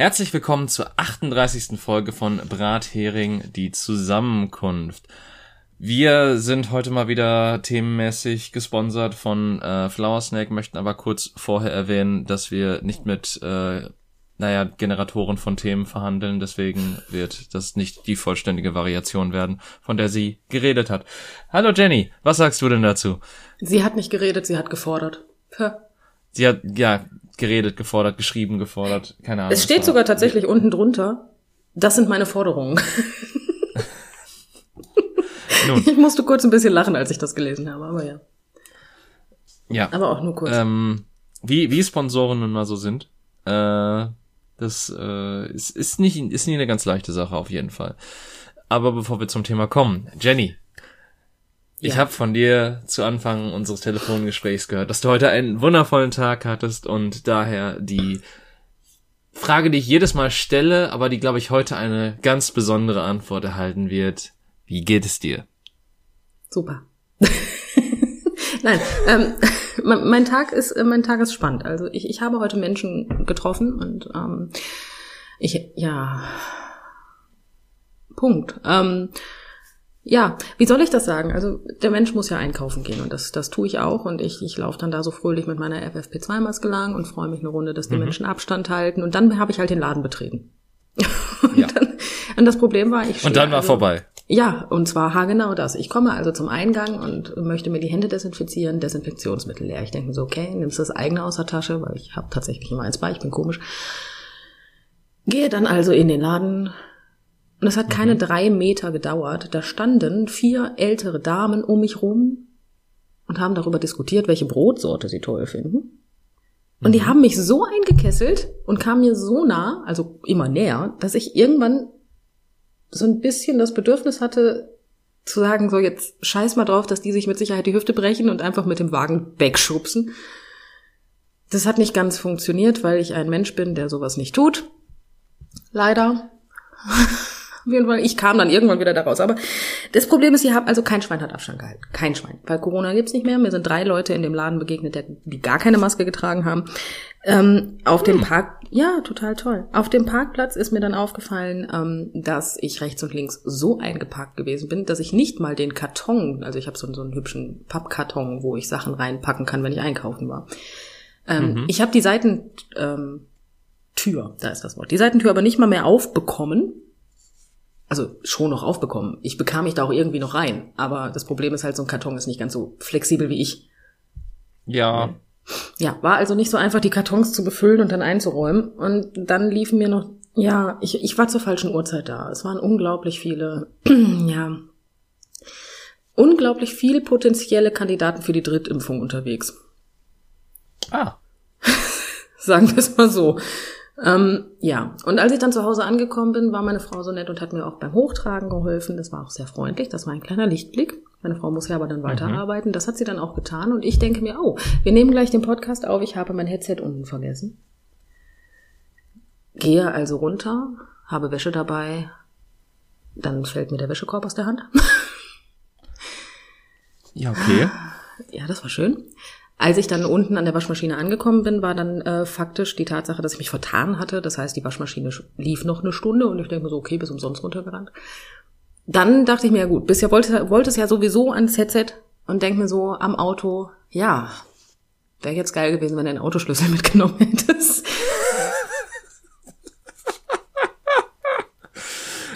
Herzlich willkommen zur 38. Folge von Brathering, die Zusammenkunft. Wir sind heute mal wieder themenmäßig gesponsert von äh, Flower Snake, möchten aber kurz vorher erwähnen, dass wir nicht mit, äh, naja, Generatoren von Themen verhandeln, deswegen wird das nicht die vollständige Variation werden, von der sie geredet hat. Hallo Jenny, was sagst du denn dazu? Sie hat nicht geredet, sie hat gefordert. Puh. Sie hat, ja, geredet, gefordert, geschrieben, gefordert, keine Ahnung. Es steht sogar tatsächlich unten drunter, das sind meine Forderungen. Ich musste kurz ein bisschen lachen, als ich das gelesen habe, aber ja. Ja. Aber auch nur kurz. Ähm, wie, wie Sponsoren nun mal so sind. Äh, das äh, ist, ist, nicht, ist nie eine ganz leichte Sache auf jeden Fall. Aber bevor wir zum Thema kommen, Jenny, ich ja. habe von dir zu Anfang unseres Telefongesprächs gehört, dass du heute einen wundervollen Tag hattest und daher die Frage, die ich jedes Mal stelle, aber die, glaube ich, heute eine ganz besondere Antwort erhalten wird. Wie geht es dir? Super. Nein, ähm, mein Tag ist mein Tag ist spannend. Also ich, ich habe heute Menschen getroffen und ähm, ich ja Punkt. Ähm, ja, wie soll ich das sagen? Also der Mensch muss ja einkaufen gehen und das, das tue ich auch und ich, ich laufe dann da so fröhlich mit meiner FFP2-Maske lang und freue mich eine Runde, dass die mhm. Menschen Abstand halten und dann habe ich halt den Laden betreten. und, ja. dann, und das Problem war, ich Und dann war also, vorbei. Ja, und zwar haargenau das. Ich komme also zum Eingang und möchte mir die Hände desinfizieren, Desinfektionsmittel leer. Ich denke mir so, okay, nimmst das eigene aus der Tasche, weil ich habe tatsächlich immer eins bei, ich bin komisch. Gehe dann also in den Laden, und es hat keine mhm. drei Meter gedauert. Da standen vier ältere Damen um mich rum und haben darüber diskutiert, welche Brotsorte sie toll finden. Und mhm. die haben mich so eingekesselt und kamen mir so nah, also immer näher, dass ich irgendwann so ein bisschen das Bedürfnis hatte, zu sagen, so jetzt scheiß mal drauf, dass die sich mit Sicherheit die Hüfte brechen und einfach mit dem Wagen wegschubsen. Das hat nicht ganz funktioniert, weil ich ein Mensch bin, der sowas nicht tut. Leider. Auf jeden Fall. Ich kam dann irgendwann wieder daraus. Aber das Problem ist, ihr habt also kein Schwein hat Abstand gehalten. Kein Schwein. Weil Corona gibt's nicht mehr. Mir sind drei Leute in dem Laden begegnet, die gar keine Maske getragen haben. Ähm, auf hm. dem Park, ja, total toll. Auf dem Parkplatz ist mir dann aufgefallen, ähm, dass ich rechts und links so eingeparkt gewesen bin, dass ich nicht mal den Karton, also ich habe so, so einen hübschen Pappkarton, wo ich Sachen reinpacken kann, wenn ich einkaufen war. Ähm, mhm. Ich habe die Seitentür, ähm, da ist das Wort, die Seitentür aber nicht mal mehr aufbekommen, also schon noch aufbekommen. Ich bekam mich da auch irgendwie noch rein. Aber das Problem ist halt, so ein Karton ist nicht ganz so flexibel wie ich. Ja. Ja, war also nicht so einfach, die Kartons zu befüllen und dann einzuräumen. Und dann liefen mir noch, ja, ich, ich war zur falschen Uhrzeit da. Es waren unglaublich viele, ja, unglaublich viele potenzielle Kandidaten für die Drittimpfung unterwegs. Ah. Sagen wir es mal so. Ähm, ja, und als ich dann zu Hause angekommen bin, war meine Frau so nett und hat mir auch beim Hochtragen geholfen. Das war auch sehr freundlich. Das war ein kleiner Lichtblick. Meine Frau muss ja aber dann weiterarbeiten. Mhm. Das hat sie dann auch getan. Und ich denke mir, oh, wir nehmen gleich den Podcast auf. Ich habe mein Headset unten vergessen. Gehe also runter, habe Wäsche dabei. Dann fällt mir der Wäschekorb aus der Hand. ja, okay. Ja, das war schön. Als ich dann unten an der Waschmaschine angekommen bin, war dann äh, faktisch die Tatsache, dass ich mich vertan hatte. Das heißt, die Waschmaschine lief noch eine Stunde und ich denke mir so, okay, bis umsonst runtergerannt. Dann dachte ich mir, ja gut, bisher wollte, wollte es ja sowieso ans Headset und denke mir so am Auto, ja, wäre jetzt geil gewesen, wenn du einen Autoschlüssel mitgenommen hättest.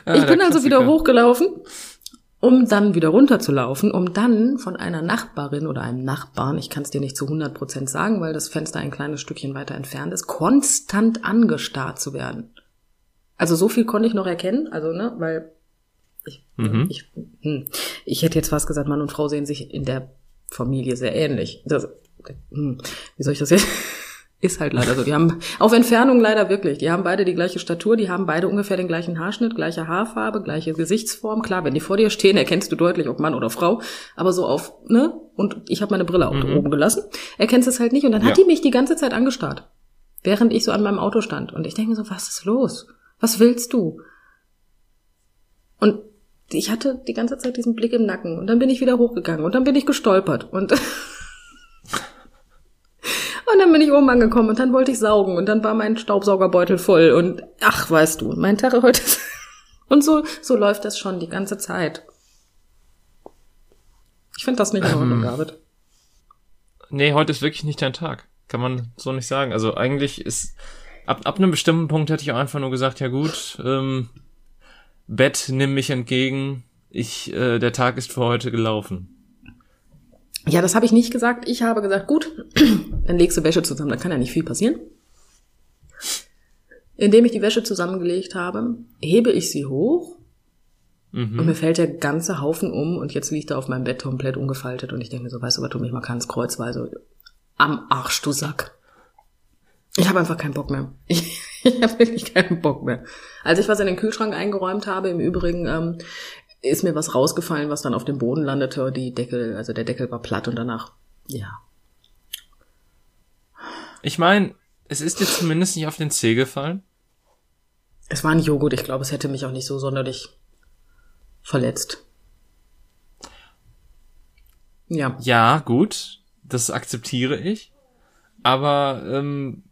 ich bin also wieder hochgelaufen um dann wieder runterzulaufen, um dann von einer Nachbarin oder einem Nachbarn, ich kann es dir nicht zu 100 Prozent sagen, weil das Fenster ein kleines Stückchen weiter entfernt ist, konstant angestarrt zu werden. Also so viel konnte ich noch erkennen, also ne, weil ich, mhm. ich, hm, ich hätte jetzt fast gesagt, Mann und Frau sehen sich in der Familie sehr ähnlich. Das, hm, wie soll ich das jetzt? Ist halt leider so. Die haben auf Entfernung leider wirklich. Die haben beide die gleiche Statur, die haben beide ungefähr den gleichen Haarschnitt, gleiche Haarfarbe, gleiche Gesichtsform. Klar, wenn die vor dir stehen, erkennst du deutlich, ob Mann oder Frau. Aber so auf, ne? Und ich habe meine Brille auch mhm. oben gelassen. Erkennst es halt nicht. Und dann hat ja. die mich die ganze Zeit angestarrt. Während ich so an meinem Auto stand. Und ich denke mir so, was ist los? Was willst du? Und ich hatte die ganze Zeit diesen Blick im Nacken. Und dann bin ich wieder hochgegangen. Und dann bin ich gestolpert. Und Und dann bin ich oben angekommen und dann wollte ich saugen und dann war mein Staubsaugerbeutel voll und ach, weißt du, mein Tag heute ist und so, so läuft das schon die ganze Zeit. Ich finde das nicht in Ordnung, ähm, David. Nee, heute ist wirklich nicht dein Tag. Kann man so nicht sagen. Also eigentlich ist, ab, ab einem bestimmten Punkt hätte ich auch einfach nur gesagt, ja gut, ähm, Bett, nimm mich entgegen. Ich, äh, der Tag ist für heute gelaufen. Ja, das habe ich nicht gesagt. Ich habe gesagt, gut, dann legst du Wäsche zusammen, da kann ja nicht viel passieren. Indem ich die Wäsche zusammengelegt habe, hebe ich sie hoch mhm. und mir fällt der ganze Haufen um und jetzt liegt er auf meinem Bett komplett ungefaltet und ich denke mir so, weißt du was, tu mich mal ganz kreuzweise am Arsch, du Sack. Ich habe einfach keinen Bock mehr. Ich, ich habe wirklich keinen Bock mehr. Als ich was in den Kühlschrank eingeräumt habe, im Übrigen ähm, ist mir was rausgefallen, was dann auf dem Boden landete. Die Deckel, also der Deckel war platt und danach, ja. Ich meine, es ist dir zumindest nicht auf den Zeh gefallen. Es war ein Joghurt, ich glaube, es hätte mich auch nicht so sonderlich verletzt. Ja. Ja, gut, das akzeptiere ich. Aber ähm,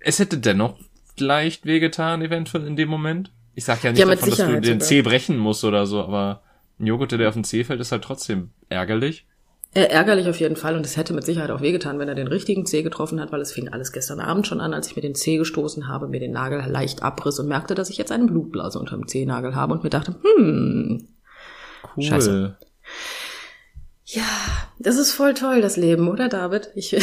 es hätte dennoch leicht wehgetan, eventuell in dem Moment. Ich sag ja nicht ja, davon, dass du den Zeh brechen musst oder so, aber ein Joghurt, der auf den Zeh fällt, ist halt trotzdem ärgerlich. Äh, ärgerlich auf jeden Fall und es hätte mit Sicherheit auch wehgetan, wenn er den richtigen Zeh getroffen hat, weil es fing alles gestern Abend schon an, als ich mir den Zeh gestoßen habe, mir den Nagel leicht abriss und merkte, dass ich jetzt eine Blutblase unter dem Zehnagel habe und mir dachte, hm, cool. Scheiße. Ja, das ist voll toll, das Leben, oder David? Ich,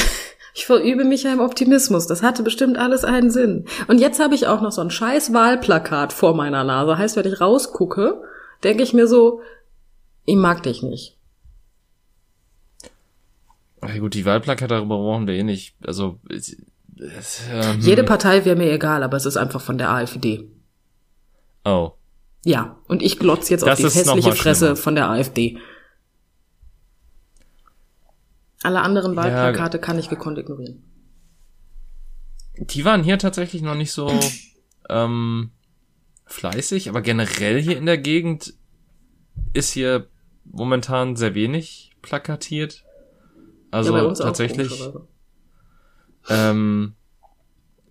ich verübe mich ja im Optimismus. Das hatte bestimmt alles einen Sinn. Und jetzt habe ich auch noch so ein scheiß Wahlplakat vor meiner Nase. Heißt, wenn ich rausgucke, denke ich mir so, ich mag dich nicht. Ja gut, die Wahlplakate darüber brauchen wir eh nicht. Also es, es, ähm, jede Partei wäre mir egal, aber es ist einfach von der AfD. Oh. Ja, und ich glotz jetzt das auf die hässliche Fresse von der AfD. Alle anderen Wahlplakate ja, kann ich gekonnt ignorieren. Die waren hier tatsächlich noch nicht so ähm, fleißig, aber generell hier in der Gegend ist hier momentan sehr wenig plakatiert. Also ja, tatsächlich ähm,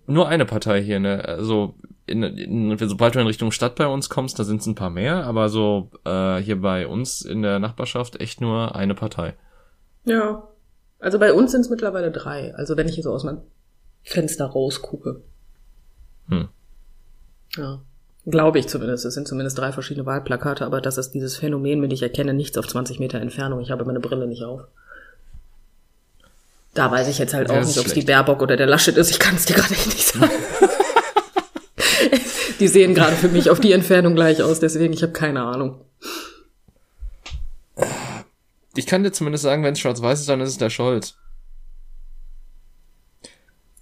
nur eine Partei hier, ne? Also in, in, sobald du in Richtung Stadt bei uns kommst, da sind es ein paar mehr, aber so äh, hier bei uns in der Nachbarschaft echt nur eine Partei. Ja, also bei uns sind es mittlerweile drei. Also wenn ich hier so aus meinem Fenster rausgucke. Hm. Ja. Glaube ich zumindest. Es sind zumindest drei verschiedene Wahlplakate, aber das ist dieses Phänomen, wenn ich erkenne nichts auf 20 Meter Entfernung. Ich habe meine Brille nicht auf. Da weiß ich jetzt halt auch nicht, ob es die Baerbock oder der Laschet ist. Ich kann es dir gerade nicht sagen. die sehen gerade für mich auf die Entfernung gleich aus, deswegen ich habe keine Ahnung. Ich kann dir zumindest sagen, wenn es schwarz-weiß ist, dann ist es der Scholz.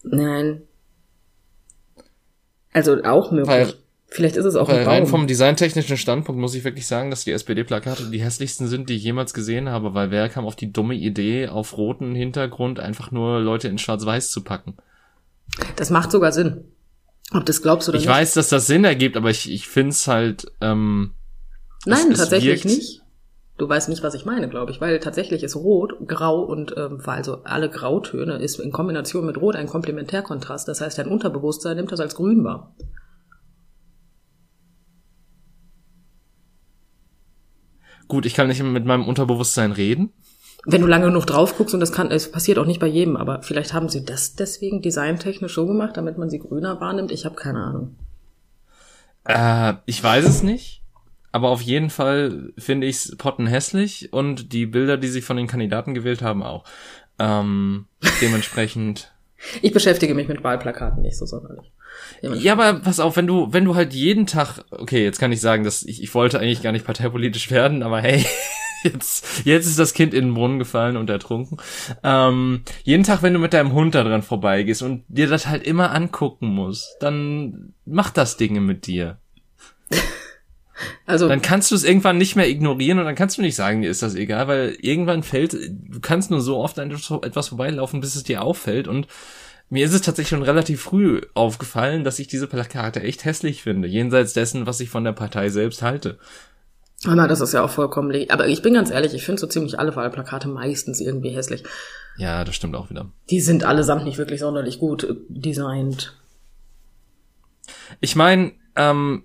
Nein. Also auch möglich. Weil, Vielleicht ist es auch weil ein Baum. rein vom designtechnischen Standpunkt muss ich wirklich sagen, dass die SPD-Plakate die hässlichsten sind, die ich jemals gesehen habe, weil wer kam auf die dumme Idee, auf roten Hintergrund einfach nur Leute in schwarz-weiß zu packen? Das macht sogar Sinn. Ob das glaubst du oder ich nicht? Ich weiß, dass das Sinn ergibt, aber ich, ich finde es halt. Ähm, Nein, es, tatsächlich wirkt, nicht. Du weißt nicht, was ich meine, glaube ich, weil tatsächlich ist Rot, Grau und ähm, also alle Grautöne ist in Kombination mit Rot ein Komplementärkontrast. Das heißt, dein Unterbewusstsein nimmt das als grün wahr. Gut, ich kann nicht mit meinem Unterbewusstsein reden. Wenn du lange genug drauf guckst und das kann, es passiert auch nicht bei jedem, aber vielleicht haben sie das deswegen designtechnisch so gemacht, damit man sie grüner wahrnimmt. Ich habe keine Ahnung. Äh, ich weiß es nicht. Aber auf jeden Fall finde ich es pottenhässlich und die Bilder, die sie von den Kandidaten gewählt haben, auch. Ähm, dementsprechend. ich beschäftige mich mit Wahlplakaten nicht so sonderlich. Ja, aber pass auf, wenn du, wenn du halt jeden Tag, okay, jetzt kann ich sagen, dass ich, ich wollte eigentlich gar nicht parteipolitisch werden, aber hey, jetzt, jetzt ist das Kind in den Brunnen gefallen und ertrunken. Ähm, jeden Tag, wenn du mit deinem Hund da dran vorbeigehst und dir das halt immer angucken musst, dann macht das Dinge mit dir. Also dann kannst du es irgendwann nicht mehr ignorieren und dann kannst du nicht sagen, mir ist das egal, weil irgendwann fällt, du kannst nur so oft an etwas vorbeilaufen, bis es dir auffällt und mir ist es tatsächlich schon relativ früh aufgefallen, dass ich diese Plakate echt hässlich finde, jenseits dessen, was ich von der Partei selbst halte. Aber das ist ja auch vollkommen Aber ich bin ganz ehrlich, ich finde so ziemlich alle Wahlplakate meistens irgendwie hässlich. Ja, das stimmt auch wieder. Die sind allesamt nicht wirklich sonderlich gut äh, designt. Ich meine, ähm,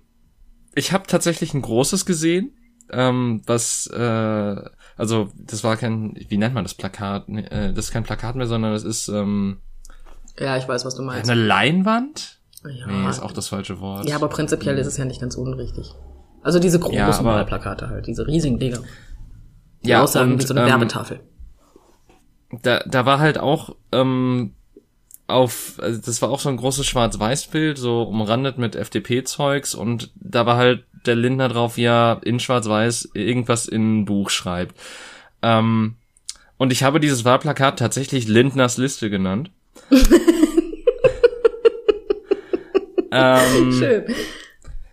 ich habe tatsächlich ein großes gesehen, ähm, was, äh, also das war kein, wie nennt man das Plakat? Äh, das ist kein Plakat mehr, sondern das ist ähm, Ja, ich weiß, was du meinst. eine Leinwand. Ja, Nee, ist auch das falsche Wort. ja aber prinzipiell ist es ja nicht ganz unrichtig. Also diese großen Ja, Wahlplakate halt, diese riesigen Dinger. Die ja, aussagen und, wie so eine ähm, Werbetafel. da, da war halt auch ähm, auf, also das war auch so ein großes Schwarz-Weiß-Bild, so umrandet mit FDP-Zeugs und da war halt der Lindner drauf, er in Schwarz-Weiß irgendwas in ein Buch schreibt. Ähm, und ich habe dieses Wahlplakat tatsächlich Lindners Liste genannt. ähm, Schön.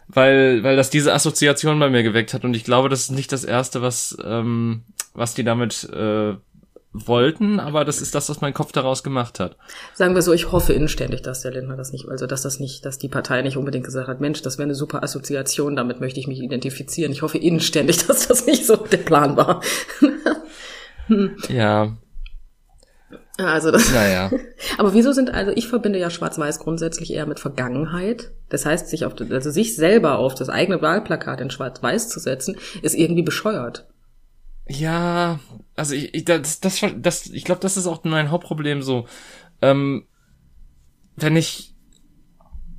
weil, weil das diese Assoziation bei mir geweckt hat und ich glaube, das ist nicht das erste, was, ähm, was die damit äh, wollten, aber das ist das, was mein Kopf daraus gemacht hat. Sagen wir so, ich hoffe inständig, dass der Lindner das nicht, also dass das nicht, dass die Partei nicht unbedingt gesagt hat, Mensch, das wäre eine super Assoziation, damit möchte ich mich identifizieren. Ich hoffe inständig, dass das nicht so der Plan war. Ja, Also das, naja. aber wieso sind, also ich verbinde ja Schwarz-Weiß grundsätzlich eher mit Vergangenheit. Das heißt, sich auf, also sich selber auf das eigene Wahlplakat in Schwarz-Weiß zu setzen, ist irgendwie bescheuert. Ja, also ich, ich das, das, das, ich glaube, das ist auch mein Hauptproblem so. Ähm, wenn ich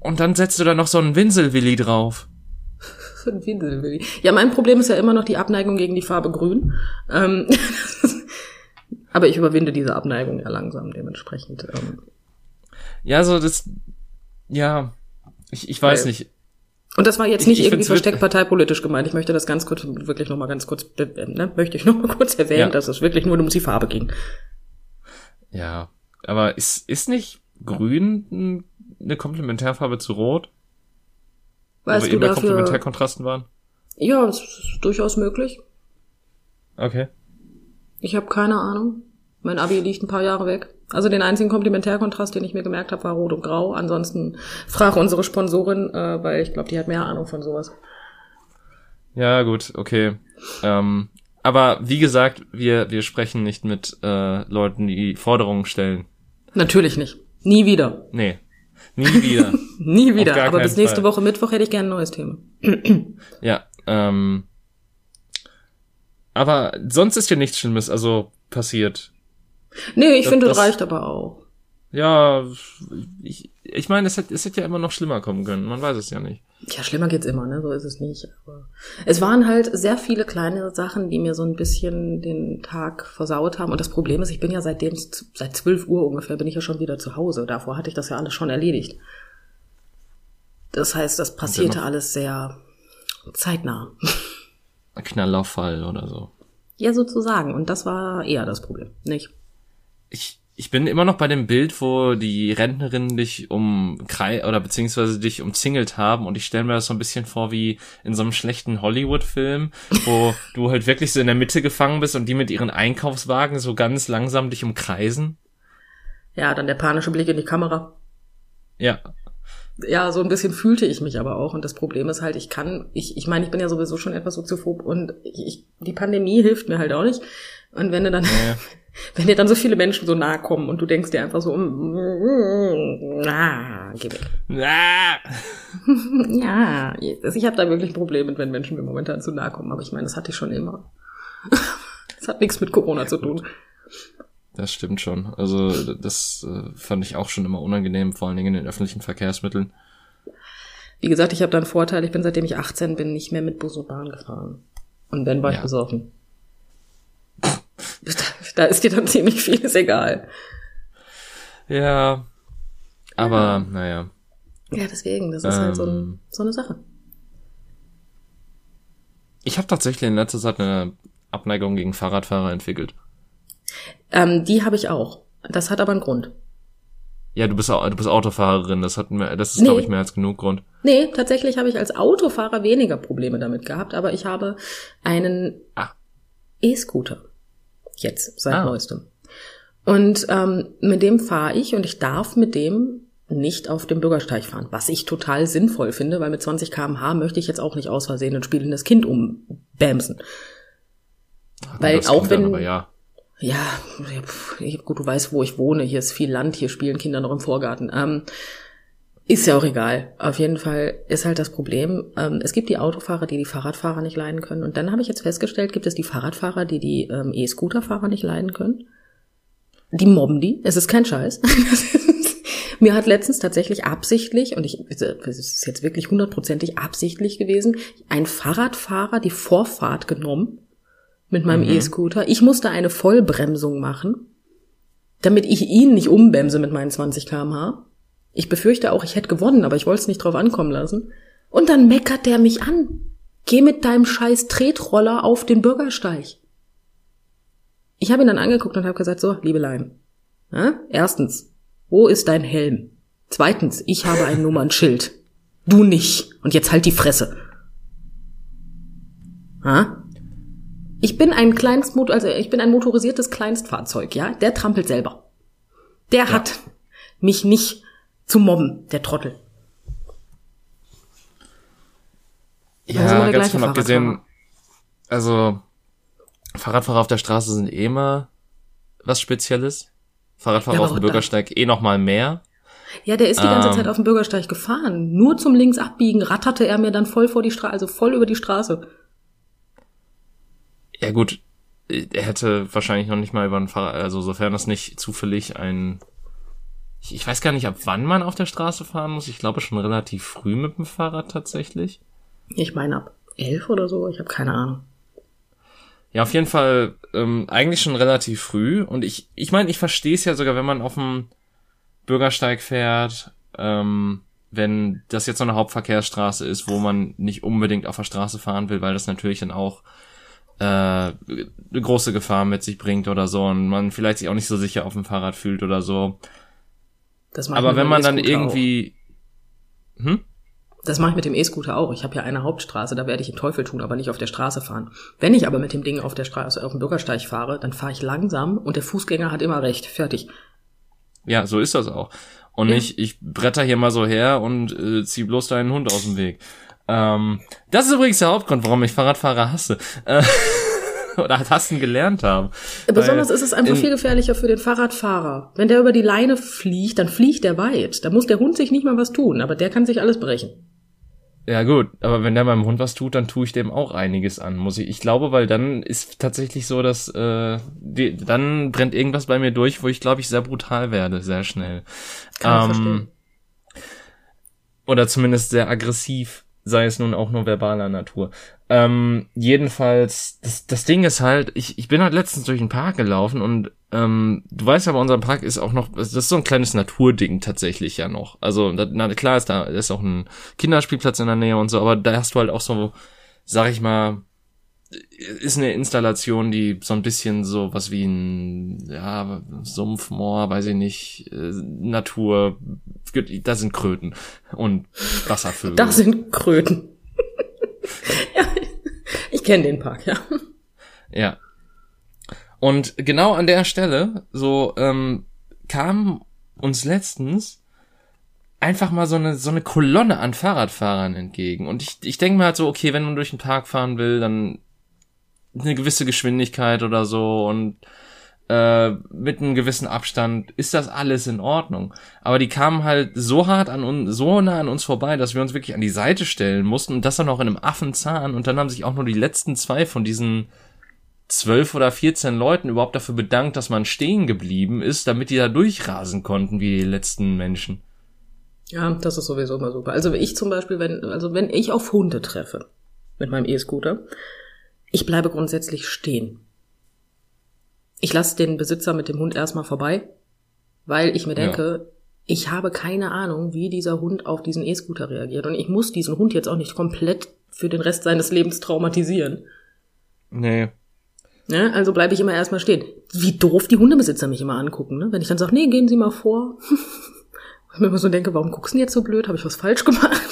und dann setzt du da noch so einen Winselwilli drauf. So ein Winselwilli. Ja, mein Problem ist ja immer noch die Abneigung gegen die Farbe Grün. Ähm, aber ich überwinde diese Abneigung ja langsam dementsprechend. Ähm. Ja, so das, ja, ich, ich weiß Weil- nicht. Und das war jetzt Ich- nicht ich irgendwie versteckt parteipolitisch gemeint. Ich möchte das ganz kurz, wirklich noch mal ganz kurz, be- ne, möchte ich noch mal kurz erwähnen, Ja. dass es wirklich nur um die Farbe ging. Ja, aber ist, ist nicht grün eine Komplementärfarbe zu rot? Weißt Wo wir du eben bei dafür? Komplementärkontrasten waren? Ja, es ist durchaus möglich. Okay. Ich habe keine Ahnung. Mein Abi liegt ein paar Jahre weg. Also den einzigen Komplementärkontrast, den ich mir gemerkt habe, war Rot und Grau. Ansonsten frage unsere Sponsorin, äh, weil ich glaube, die hat mehr Ahnung von sowas. Ja, gut, okay. Ähm, aber wie gesagt, wir, wir sprechen nicht mit äh, Leuten, die Forderungen stellen. Natürlich nicht. Nie wieder. Nee. Nie wieder. Nie wieder. Aber bis nächste Fall. Woche Mittwoch hätte ich gerne ein neues Thema. ja, ähm. Aber sonst ist ja nichts Schlimmes, also passiert. Nee, ich Das- finde, das reicht aber auch. Ja, ich, ich meine, es hätte, es hätte ja immer noch schlimmer kommen können. Man weiß es ja nicht. Ja, schlimmer geht's immer, ne? So ist es nicht. Aber es waren halt sehr viele kleine Sachen, die mir so ein bisschen den Tag versaut haben. Und das Problem ist, ich bin ja seitdem, seit 12 Uhr ungefähr, bin ich ja schon wieder zu Hause. Davor hatte ich das ja alles schon erledigt. Das heißt, das passierte alles sehr zeitnah. Ein Knallauffall oder so. Ja, sozusagen. Und das war eher das Problem, nicht? Ich, ich bin immer noch bei dem Bild, wo die Rentnerinnen dich umkrei oder beziehungsweise dich umzingelt haben und ich stelle mir das so ein bisschen vor wie in so einem schlechten Hollywood-Film, wo du halt wirklich so in der Mitte gefangen bist und die mit ihren Einkaufswagen so ganz langsam dich umkreisen. Ja, dann der panische Blick in die Kamera. Ja, ja, so ein bisschen fühlte ich mich aber auch. Und das Problem ist halt, ich kann, ich, ich meine, ich bin ja sowieso schon etwas soziophob und ich, ich, die Pandemie hilft mir halt auch nicht. Und wenn du dann, Ja. wenn dir dann so viele Menschen so nahe kommen und du denkst dir einfach so, mm, na, geh weg. Ah! Ja, ich habe da wirklich ein Problem mit, wenn Menschen mir momentan zu nahe kommen. Aber ich meine, das hatte ich schon immer. Das hat nichts mit Corona zu tun. Das stimmt schon. Also das äh, fand ich auch schon immer unangenehm, vor allen Dingen in den öffentlichen Verkehrsmitteln. Wie gesagt, ich habe da einen Vorteil. Ich bin, seitdem ich 18 bin, nicht mehr mit Bus und Bahn gefahren. Und wenn, war ich Ja. besoffen. Da, ist dir dann ziemlich vieles egal. Ja, aber naja. Ja, deswegen, das ist halt so, ein, Ähm. so eine Sache. Ich habe tatsächlich in letzter Zeit eine Abneigung gegen Fahrradfahrer entwickelt. Ähm, die habe ich auch. Das hat aber einen Grund. Ja, du bist, du bist Autofahrerin, das hat mehr, das ist, Nee. glaube ich, mehr als genug Grund. Nee, tatsächlich habe ich als Autofahrer weniger Probleme damit gehabt, aber ich habe einen Ah. E-Scooter. Jetzt, seit Ah. neuestem. Und ähm, mit dem fahre ich und ich darf mit dem nicht auf dem Bürgersteig fahren, was ich total sinnvoll finde, weil mit 20 km/h möchte ich jetzt auch nicht aus Versehen ein spielendes Kind umbämsen. Weil Das auch wenn aber ja. ja, gut, du weißt, wo ich wohne. Hier ist viel Land, hier spielen Kinder noch im Vorgarten. Ähm, ist ja auch egal. Auf jeden Fall ist halt das Problem, ähm, es gibt die Autofahrer, die die Fahrradfahrer nicht leiden können. Und dann habe ich jetzt festgestellt, gibt es die Fahrradfahrer, die die ähm, E-Scooterfahrer nicht leiden können. Die mobben die. Es ist kein Scheiß. Mir hat letztens tatsächlich absichtlich, und ich, es ist jetzt wirklich hundertprozentig absichtlich gewesen, ein Fahrradfahrer die Vorfahrt genommen mit meinem Mhm. E-Scooter. Ich musste eine Vollbremsung machen, damit ich ihn nicht umbremse mit meinen 20 km/h. Ich befürchte auch, ich hätte gewonnen, aber ich wollte es nicht drauf ankommen lassen. Und dann meckert der mich an. Geh mit deinem scheiß Tretroller auf den Bürgersteig. Ich habe ihn dann angeguckt und habe gesagt, so, Liebelein, ja? erstens, wo ist dein Helm? Zweitens, ich habe ein Nummernschild. Du nicht. Und jetzt halt die Fresse. Ha? Ich bin ein Kleinstmot also ich bin ein motorisiertes Kleinstfahrzeug, ja? Der trampelt selber. Der hat mich nicht zu mobben, der Trottel. Also Ja, der ganz von abgesehen, Fahrradfahrer. also Fahrradfahrer auf der Straße sind eh immer was Spezielles. Fahrradfahrer Ja, auf dem Bürgersteig eh noch mal mehr. Ja, der ist die ganze Ähm. Zeit auf dem Bürgersteig gefahren. Nur zum links abbiegen ratterte er mir dann voll vor die Straße, also voll über die Straße. Ja gut, er hätte wahrscheinlich noch nicht mal über ein Fahrrad, also sofern das nicht zufällig ein ich, ich weiß gar nicht, ab wann man auf der Straße fahren muss. Ich glaube schon relativ früh mit dem Fahrrad tatsächlich. Ich meine ab elf oder so, ich habe keine Ahnung. Ja, auf jeden Fall ähm, eigentlich schon relativ früh. Und ich, ich meine, ich verstehe es ja sogar, wenn man auf dem Bürgersteig fährt, ähm, wenn das jetzt so eine Hauptverkehrsstraße ist, wo man nicht unbedingt auf der Straße fahren will, weil das natürlich dann auch äh, eine große Gefahr mit sich bringt oder so und man vielleicht sich auch nicht so sicher auf dem Fahrrad fühlt oder so. Das mach ich Aber wenn man dann irgendwie, hm? Das mache ich mit dem E-Scooter auch. Ich habe ja eine Hauptstraße, da werde ich den Teufel tun, aber nicht auf der Straße fahren. Wenn ich aber mit dem Ding auf der Straße, auf dem Bürgersteig fahre, dann fahre ich langsam und der Fußgänger hat immer recht. Fertig. Ja, so ist das auch. Und Ja. nicht, ich bretter hier mal so her und äh, zieh bloß deinen Hund aus dem Weg. Ähm, das ist übrigens der Hauptgrund, warum ich Fahrradfahrer hasse. Äh, oder hassen gelernt habe. Besonders Weil ist es einfach in- viel gefährlicher für den Fahrradfahrer. Wenn der über die Leine fliegt, dann fliegt der weit. Da muss der Hund sich nicht mal was tun, aber der kann sich alles brechen. Ja gut, aber wenn der meinem Hund was tut, dann tue ich dem auch einiges an, muss ich. Ich glaube, weil dann ist tatsächlich so, dass äh, die, dann brennt irgendwas bei mir durch, wo ich glaube ich sehr brutal werde, sehr schnell. Kann ich Ähm, verstehen. oder zumindest sehr aggressiv, sei es nun auch nur verbaler Natur. Ähm, jedenfalls, das, das Ding ist halt, ich, ich bin halt letztens durch den Park gelaufen und ähm, du weißt ja, bei unserem Park ist auch noch, das ist so ein kleines Naturding tatsächlich ja noch. Also na, klar ist da ist auch ein Kinderspielplatz in der Nähe und so, aber da hast du halt auch so, sag ich mal, ist eine Installation, die so ein bisschen so was wie ein ja, Sumpfmoor, weiß ich nicht, äh, Natur, da sind Kröten und Wasservögel. Das sind Kröten. ja, ich kenne den Park, ja. Ja. Und genau an der Stelle, so, ähm, kam uns letztens einfach mal so eine, so eine Kolonne an Fahrradfahrern entgegen. Und ich, ich denke mir halt so, okay, wenn man durch den Park fahren will, dann eine gewisse Geschwindigkeit oder so und äh, mit einem gewissen Abstand ist das alles in Ordnung. Aber die kamen halt so hart an uns, so nah an uns vorbei, dass wir uns wirklich an die Seite stellen mussten und das dann auch in einem Affenzahn und dann haben sich auch nur die letzten zwei von diesen zwölf oder vierzehn Leuten überhaupt dafür bedankt, dass man stehen geblieben ist, damit die da durchrasen konnten wie die letzten Menschen. Ja, das ist sowieso immer super. Also ich zum Beispiel, wenn, also wenn ich auf Hunde treffe mit meinem E-Scooter, ich bleibe grundsätzlich stehen. Ich lasse den Besitzer mit dem Hund erstmal vorbei, weil ich mir denke, ich habe keine Ahnung, wie dieser Hund auf diesen E-Scooter reagiert. Und ich muss diesen Hund jetzt auch nicht komplett für den Rest seines Lebens traumatisieren. Nee. Ne? Also bleibe ich immer erstmal stehen. Wie doof die Hundebesitzer mich immer angucken, ne? Wenn ich dann sage, nee, gehen Sie mal vor. Ich mir immer so denke, warum guckst du denn jetzt so blöd? Habe ich was falsch gemacht?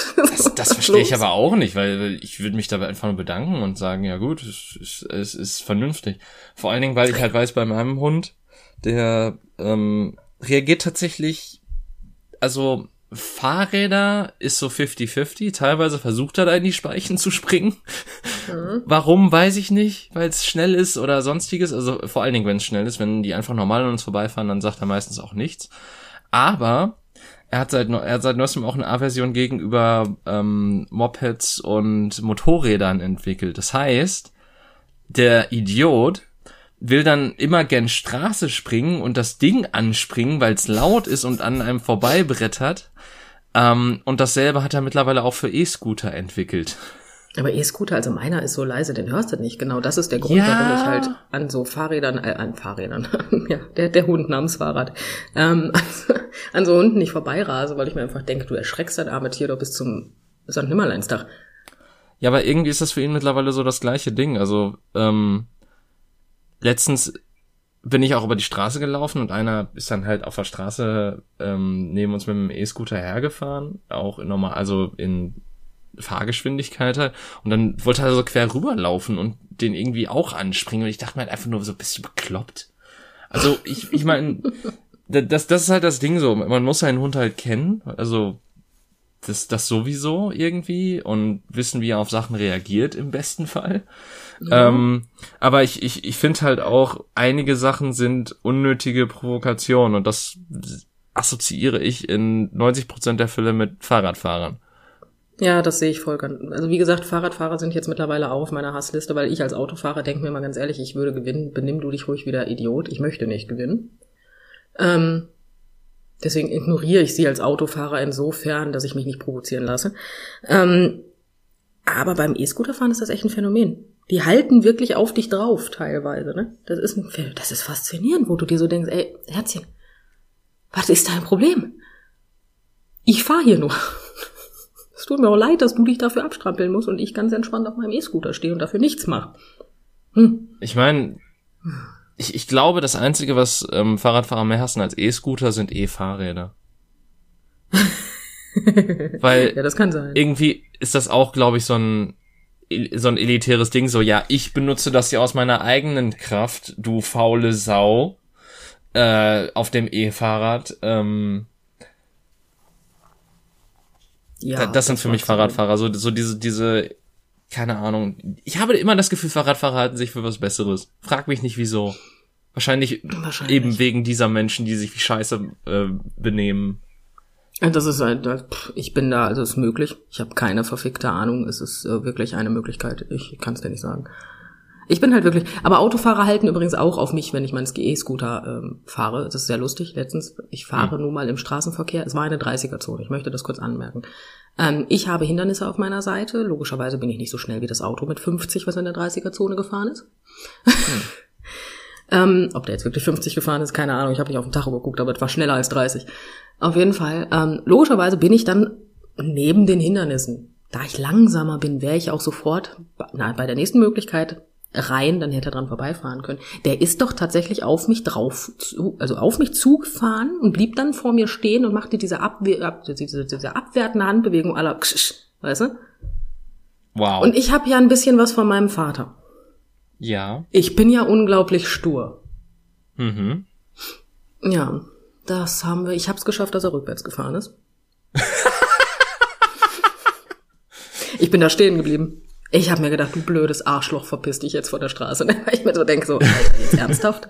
Das, das verstehe ich aber auch nicht, weil ich würde mich dabei einfach nur bedanken und sagen, ja gut, es ist, es ist vernünftig. Vor allen Dingen, weil ich halt weiß, bei meinem Hund, der ähm, reagiert tatsächlich, also Fahrräder ist so 50-50. Teilweise versucht er da in die Speichen zu springen. Mhm. Warum, weiß ich nicht. Weil es schnell ist oder sonstiges. Also vor allen Dingen, wenn es schnell ist. Wenn die einfach normal an uns vorbeifahren, dann sagt er meistens auch nichts. Aber er hat seit, er hat seit neuestem auch eine Aversion gegenüber ähm, Mopeds und Motorrädern entwickelt. Das heißt, der Idiot will dann immer gern Straße springen und das Ding anspringen, weil es laut ist und an einem vorbeibrettert. Ähm, und dasselbe hat er mittlerweile auch für E-Scooter entwickelt. Aber E-Scooter, also meiner ist so leise, den hörst du nicht. Genau, das ist der Grund, ja. warum ich halt an so Fahrrädern, äh, an Fahrrädern, ja, der, der Hund namens Fahrrad, ähm, an, an so Hunden nicht vorbeirase, weil ich mir einfach denke, du erschreckst das arme Tier doch bis zum St. Nimmerleinstag. Ja, aber irgendwie ist das für ihn mittlerweile so das gleiche Ding. Also, ähm, letztens bin ich auch über die Straße gelaufen und einer ist dann halt auf der Straße ähm, neben uns mit dem E-Scooter hergefahren, auch in normal, also in Fahrgeschwindigkeit halt. Und dann wollte er so quer rüberlaufen und den irgendwie auch anspringen. Und ich dachte mir halt einfach nur so ein bisschen bekloppt. Also ich, ich meine, das, das ist halt das Ding so. Man muss seinen Hund halt kennen. Also das, das sowieso irgendwie und wissen, wie er auf Sachen reagiert im besten Fall. Ja. Ähm, aber ich, ich, ich finde halt auch, einige Sachen sind unnötige Provokationen und das assoziiere ich in 90 Prozent der Fälle mit Fahrradfahrern. Ja, das sehe ich voll ganz. Also wie gesagt, Fahrradfahrer sind jetzt mittlerweile auch auf meiner Hassliste, weil ich als Autofahrer denke mir mal ganz ehrlich, ich würde gewinnen. Benimm du dich ruhig wieder Idiot. Ich möchte nicht gewinnen. Ähm, deswegen ignoriere ich sie als Autofahrer insofern, dass ich mich nicht provozieren lasse. Ähm, aber beim E-Scooterfahren ist das echt ein Phänomen. Die halten wirklich auf dich drauf teilweise. Ne? Das ist ein, das ist faszinierend, wo du dir so denkst, ey Herzchen, was ist dein Problem? Ich fahre hier nur. Es tut mir auch leid, dass du dich dafür abstrampeln musst und ich ganz entspannt auf meinem E-Scooter stehe und dafür nichts mache. Hm. Ich meine, ich, ich glaube, das Einzige, was ähm, Fahrradfahrer mehr hassen als E-Scooter, sind E-Fahrräder. Weil ja, das kann sein. irgendwie ist das auch, glaube ich, so ein so ein elitäres Ding, so ja, ich benutze das ja aus meiner eigenen Kraft, du faule Sau, äh, auf dem E-Fahrrad. Ähm, ja, das sind für mich Fahrradfahrer, so, so diese, diese, keine Ahnung. Ich habe immer das Gefühl, Fahrradfahrer halten sich für was Besseres. Frag mich nicht wieso. Wahrscheinlich, Wahrscheinlich. eben wegen dieser Menschen, die sich wie Scheiße äh, benehmen. Das ist halt, ich bin da, also es ist möglich. Ich habe keine verfickte Ahnung. Es ist äh, wirklich eine Möglichkeit. Ich kann es dir nicht sagen. Ich bin halt wirklich, aber Autofahrer halten übrigens auch auf mich, wenn ich meinen E-Scooter ähm, fahre. Das ist sehr lustig. Letztens, ich fahre mhm. nun mal im Straßenverkehr. Es war eine 30er-Zone. Ich möchte das kurz anmerken. Ähm, ich habe Hindernisse auf meiner Seite. Logischerweise bin ich nicht so schnell wie das Auto mit 50, was in der 30er-Zone gefahren ist. Mhm. ähm, ob der jetzt wirklich 50 gefahren ist, keine Ahnung. Ich habe nicht auf den Tacho geguckt, aber es war schneller als 30. Auf jeden Fall. Ähm, logischerweise bin ich dann neben den Hindernissen. Da ich langsamer bin, wäre ich auch sofort na, bei der nächsten Möglichkeit rein, dann hätte er dran vorbeifahren können. Der ist doch tatsächlich auf mich drauf, also auf mich zugefahren und blieb dann vor mir stehen und machte diese, Abwehr, diese, diese abwertende Handbewegung aller, weißt du? Wow. Und ich habe ja ein bisschen was von meinem Vater. Ja. Ich bin ja unglaublich stur. Mhm. Ja, das haben wir. Ich habe es geschafft, dass er rückwärts gefahren ist. ich bin da stehen geblieben. Ich habe mir gedacht, du blödes Arschloch, verpiss dich jetzt vor der Straße. Weil ich mir so denke, so, Alter, jetzt ernsthaft?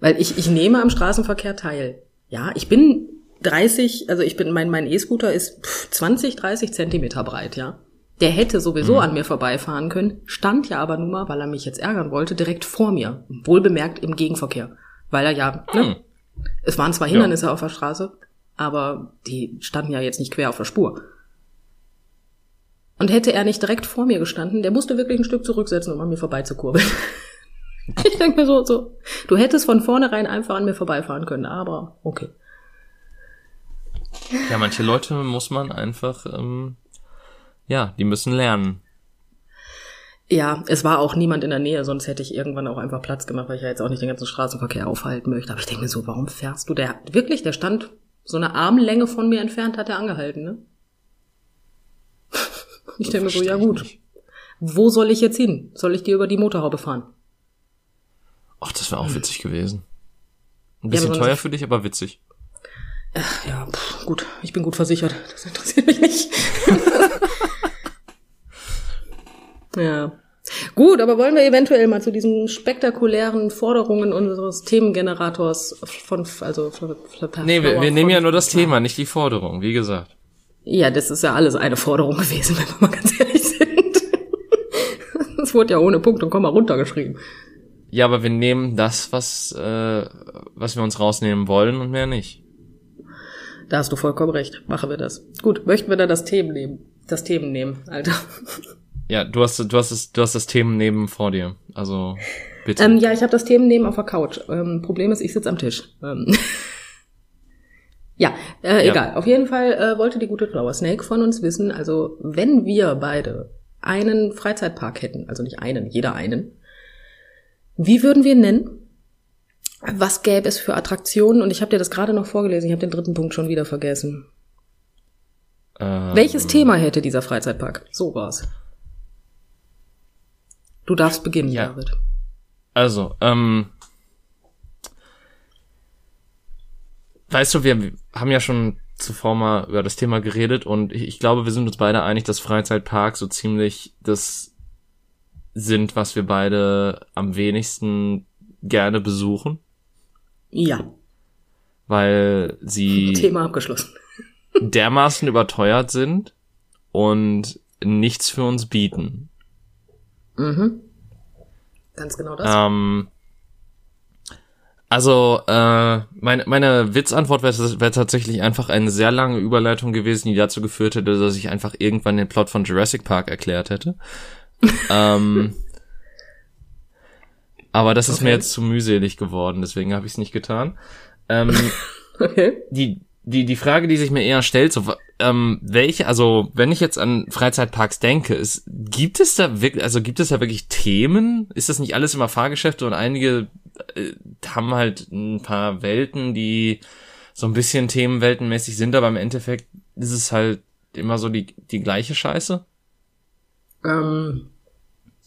Weil ich, ich nehme am Straßenverkehr teil. Ja, ich bin 30, also ich bin, mein, mein E-Scooter ist 20, 30 Zentimeter breit, ja. Der hätte sowieso mhm. an mir vorbeifahren können, stand ja aber nun mal, weil er mich jetzt ärgern wollte, direkt vor mir. Wohlbemerkt im Gegenverkehr. Weil er ja, ne? Mhm. Es waren zwar Hindernisse ja. auf der Straße, aber die standen ja jetzt nicht quer auf der Spur. Und hätte er nicht direkt vor mir gestanden, der musste wirklich ein Stück zurücksetzen, um an mir vorbeizukurbeln. ich denke mir so, so, du hättest von vornherein einfach an mir vorbeifahren können, aber okay. Ja, manche Leute muss man einfach, ähm, ja, die müssen lernen. Ja, es war auch niemand in der Nähe, sonst hätte ich irgendwann auch einfach Platz gemacht, weil ich ja jetzt auch nicht den ganzen Straßenverkehr aufhalten möchte. Aber ich denke mir so, warum fährst du? Der wirklich, der stand so eine Armlänge von mir entfernt, hat er angehalten, ne? Ich denke mir so, ja gut. Wo soll ich jetzt hin? Soll ich dir über die Motorhaube fahren? Ach, das wäre auch witzig gewesen. Ein bisschen ja, teuer für dich, aber witzig. Ach, ja, pff, gut, ich bin gut versichert. Das interessiert mich nicht. ja. Gut, aber wollen wir eventuell mal zu diesen spektakulären Forderungen unseres Themengenerators von, also, für Nee, wir, wir nehmen ja nur das Thema, nicht die Forderung, wie gesagt. Ja, das ist ja alles eine Forderung gewesen, wenn wir mal ganz ehrlich sind. Das wurde ja ohne Punkt und Komma runtergeschrieben. Ja, aber wir nehmen das, was, äh, was wir uns rausnehmen wollen und mehr nicht. Da hast du vollkommen recht. Machen wir das. Gut, möchten wir da das Themen nehmen? Das Themen nehmen, Alter. Ja, du hast, du hast das, du hast das Themen neben vor dir. Also bitte. Ähm, ja, ich habe das Themen neben auf der Couch. Ähm, Problem ist, ich sitze am Tisch. Ähm. ja, äh, ja, egal. Auf jeden Fall äh, wollte die gute Flower Snake von uns wissen, also wenn wir beide einen Freizeitpark hätten, also nicht einen, jeder einen, wie würden wir ihn nennen? Was gäbe es für Attraktionen? Und ich habe dir das gerade noch vorgelesen, ich habe den dritten Punkt schon wieder vergessen. Ähm, Welches Thema hätte dieser Freizeitpark? So war's. Du darfst beginnen, ja. David. Also, ähm, weißt du, wir haben ja schon zuvor mal über das Thema geredet und ich, ich glaube, wir sind uns beide einig, dass Freizeitpark so ziemlich das sind, was wir beide am wenigsten gerne besuchen. Ja. Weil sie Thema abgeschlossen. dermaßen überteuert sind und nichts für uns bieten. Mhm. Ganz genau das. Ähm, also, äh, meine, meine Witzantwort wäre wär tatsächlich einfach eine sehr lange Überleitung gewesen, die dazu geführt hätte, dass ich einfach irgendwann den Plot von Jurassic Park erklärt hätte. ähm, aber das ist okay. mir jetzt zu mühselig geworden, deswegen habe ich es nicht getan. Ähm, okay. Die, die, die Frage, die sich mir eher stellt, so, ähm, welche, also wenn ich jetzt an Freizeitparks denke, ist, gibt es da wirklich, also gibt es da wirklich Themen? Ist das nicht alles immer Fahrgeschäfte und einige äh, haben halt ein paar Welten, die so ein bisschen themenweltenmäßig sind, aber im Endeffekt ist es halt immer so die, die gleiche Scheiße? Ähm,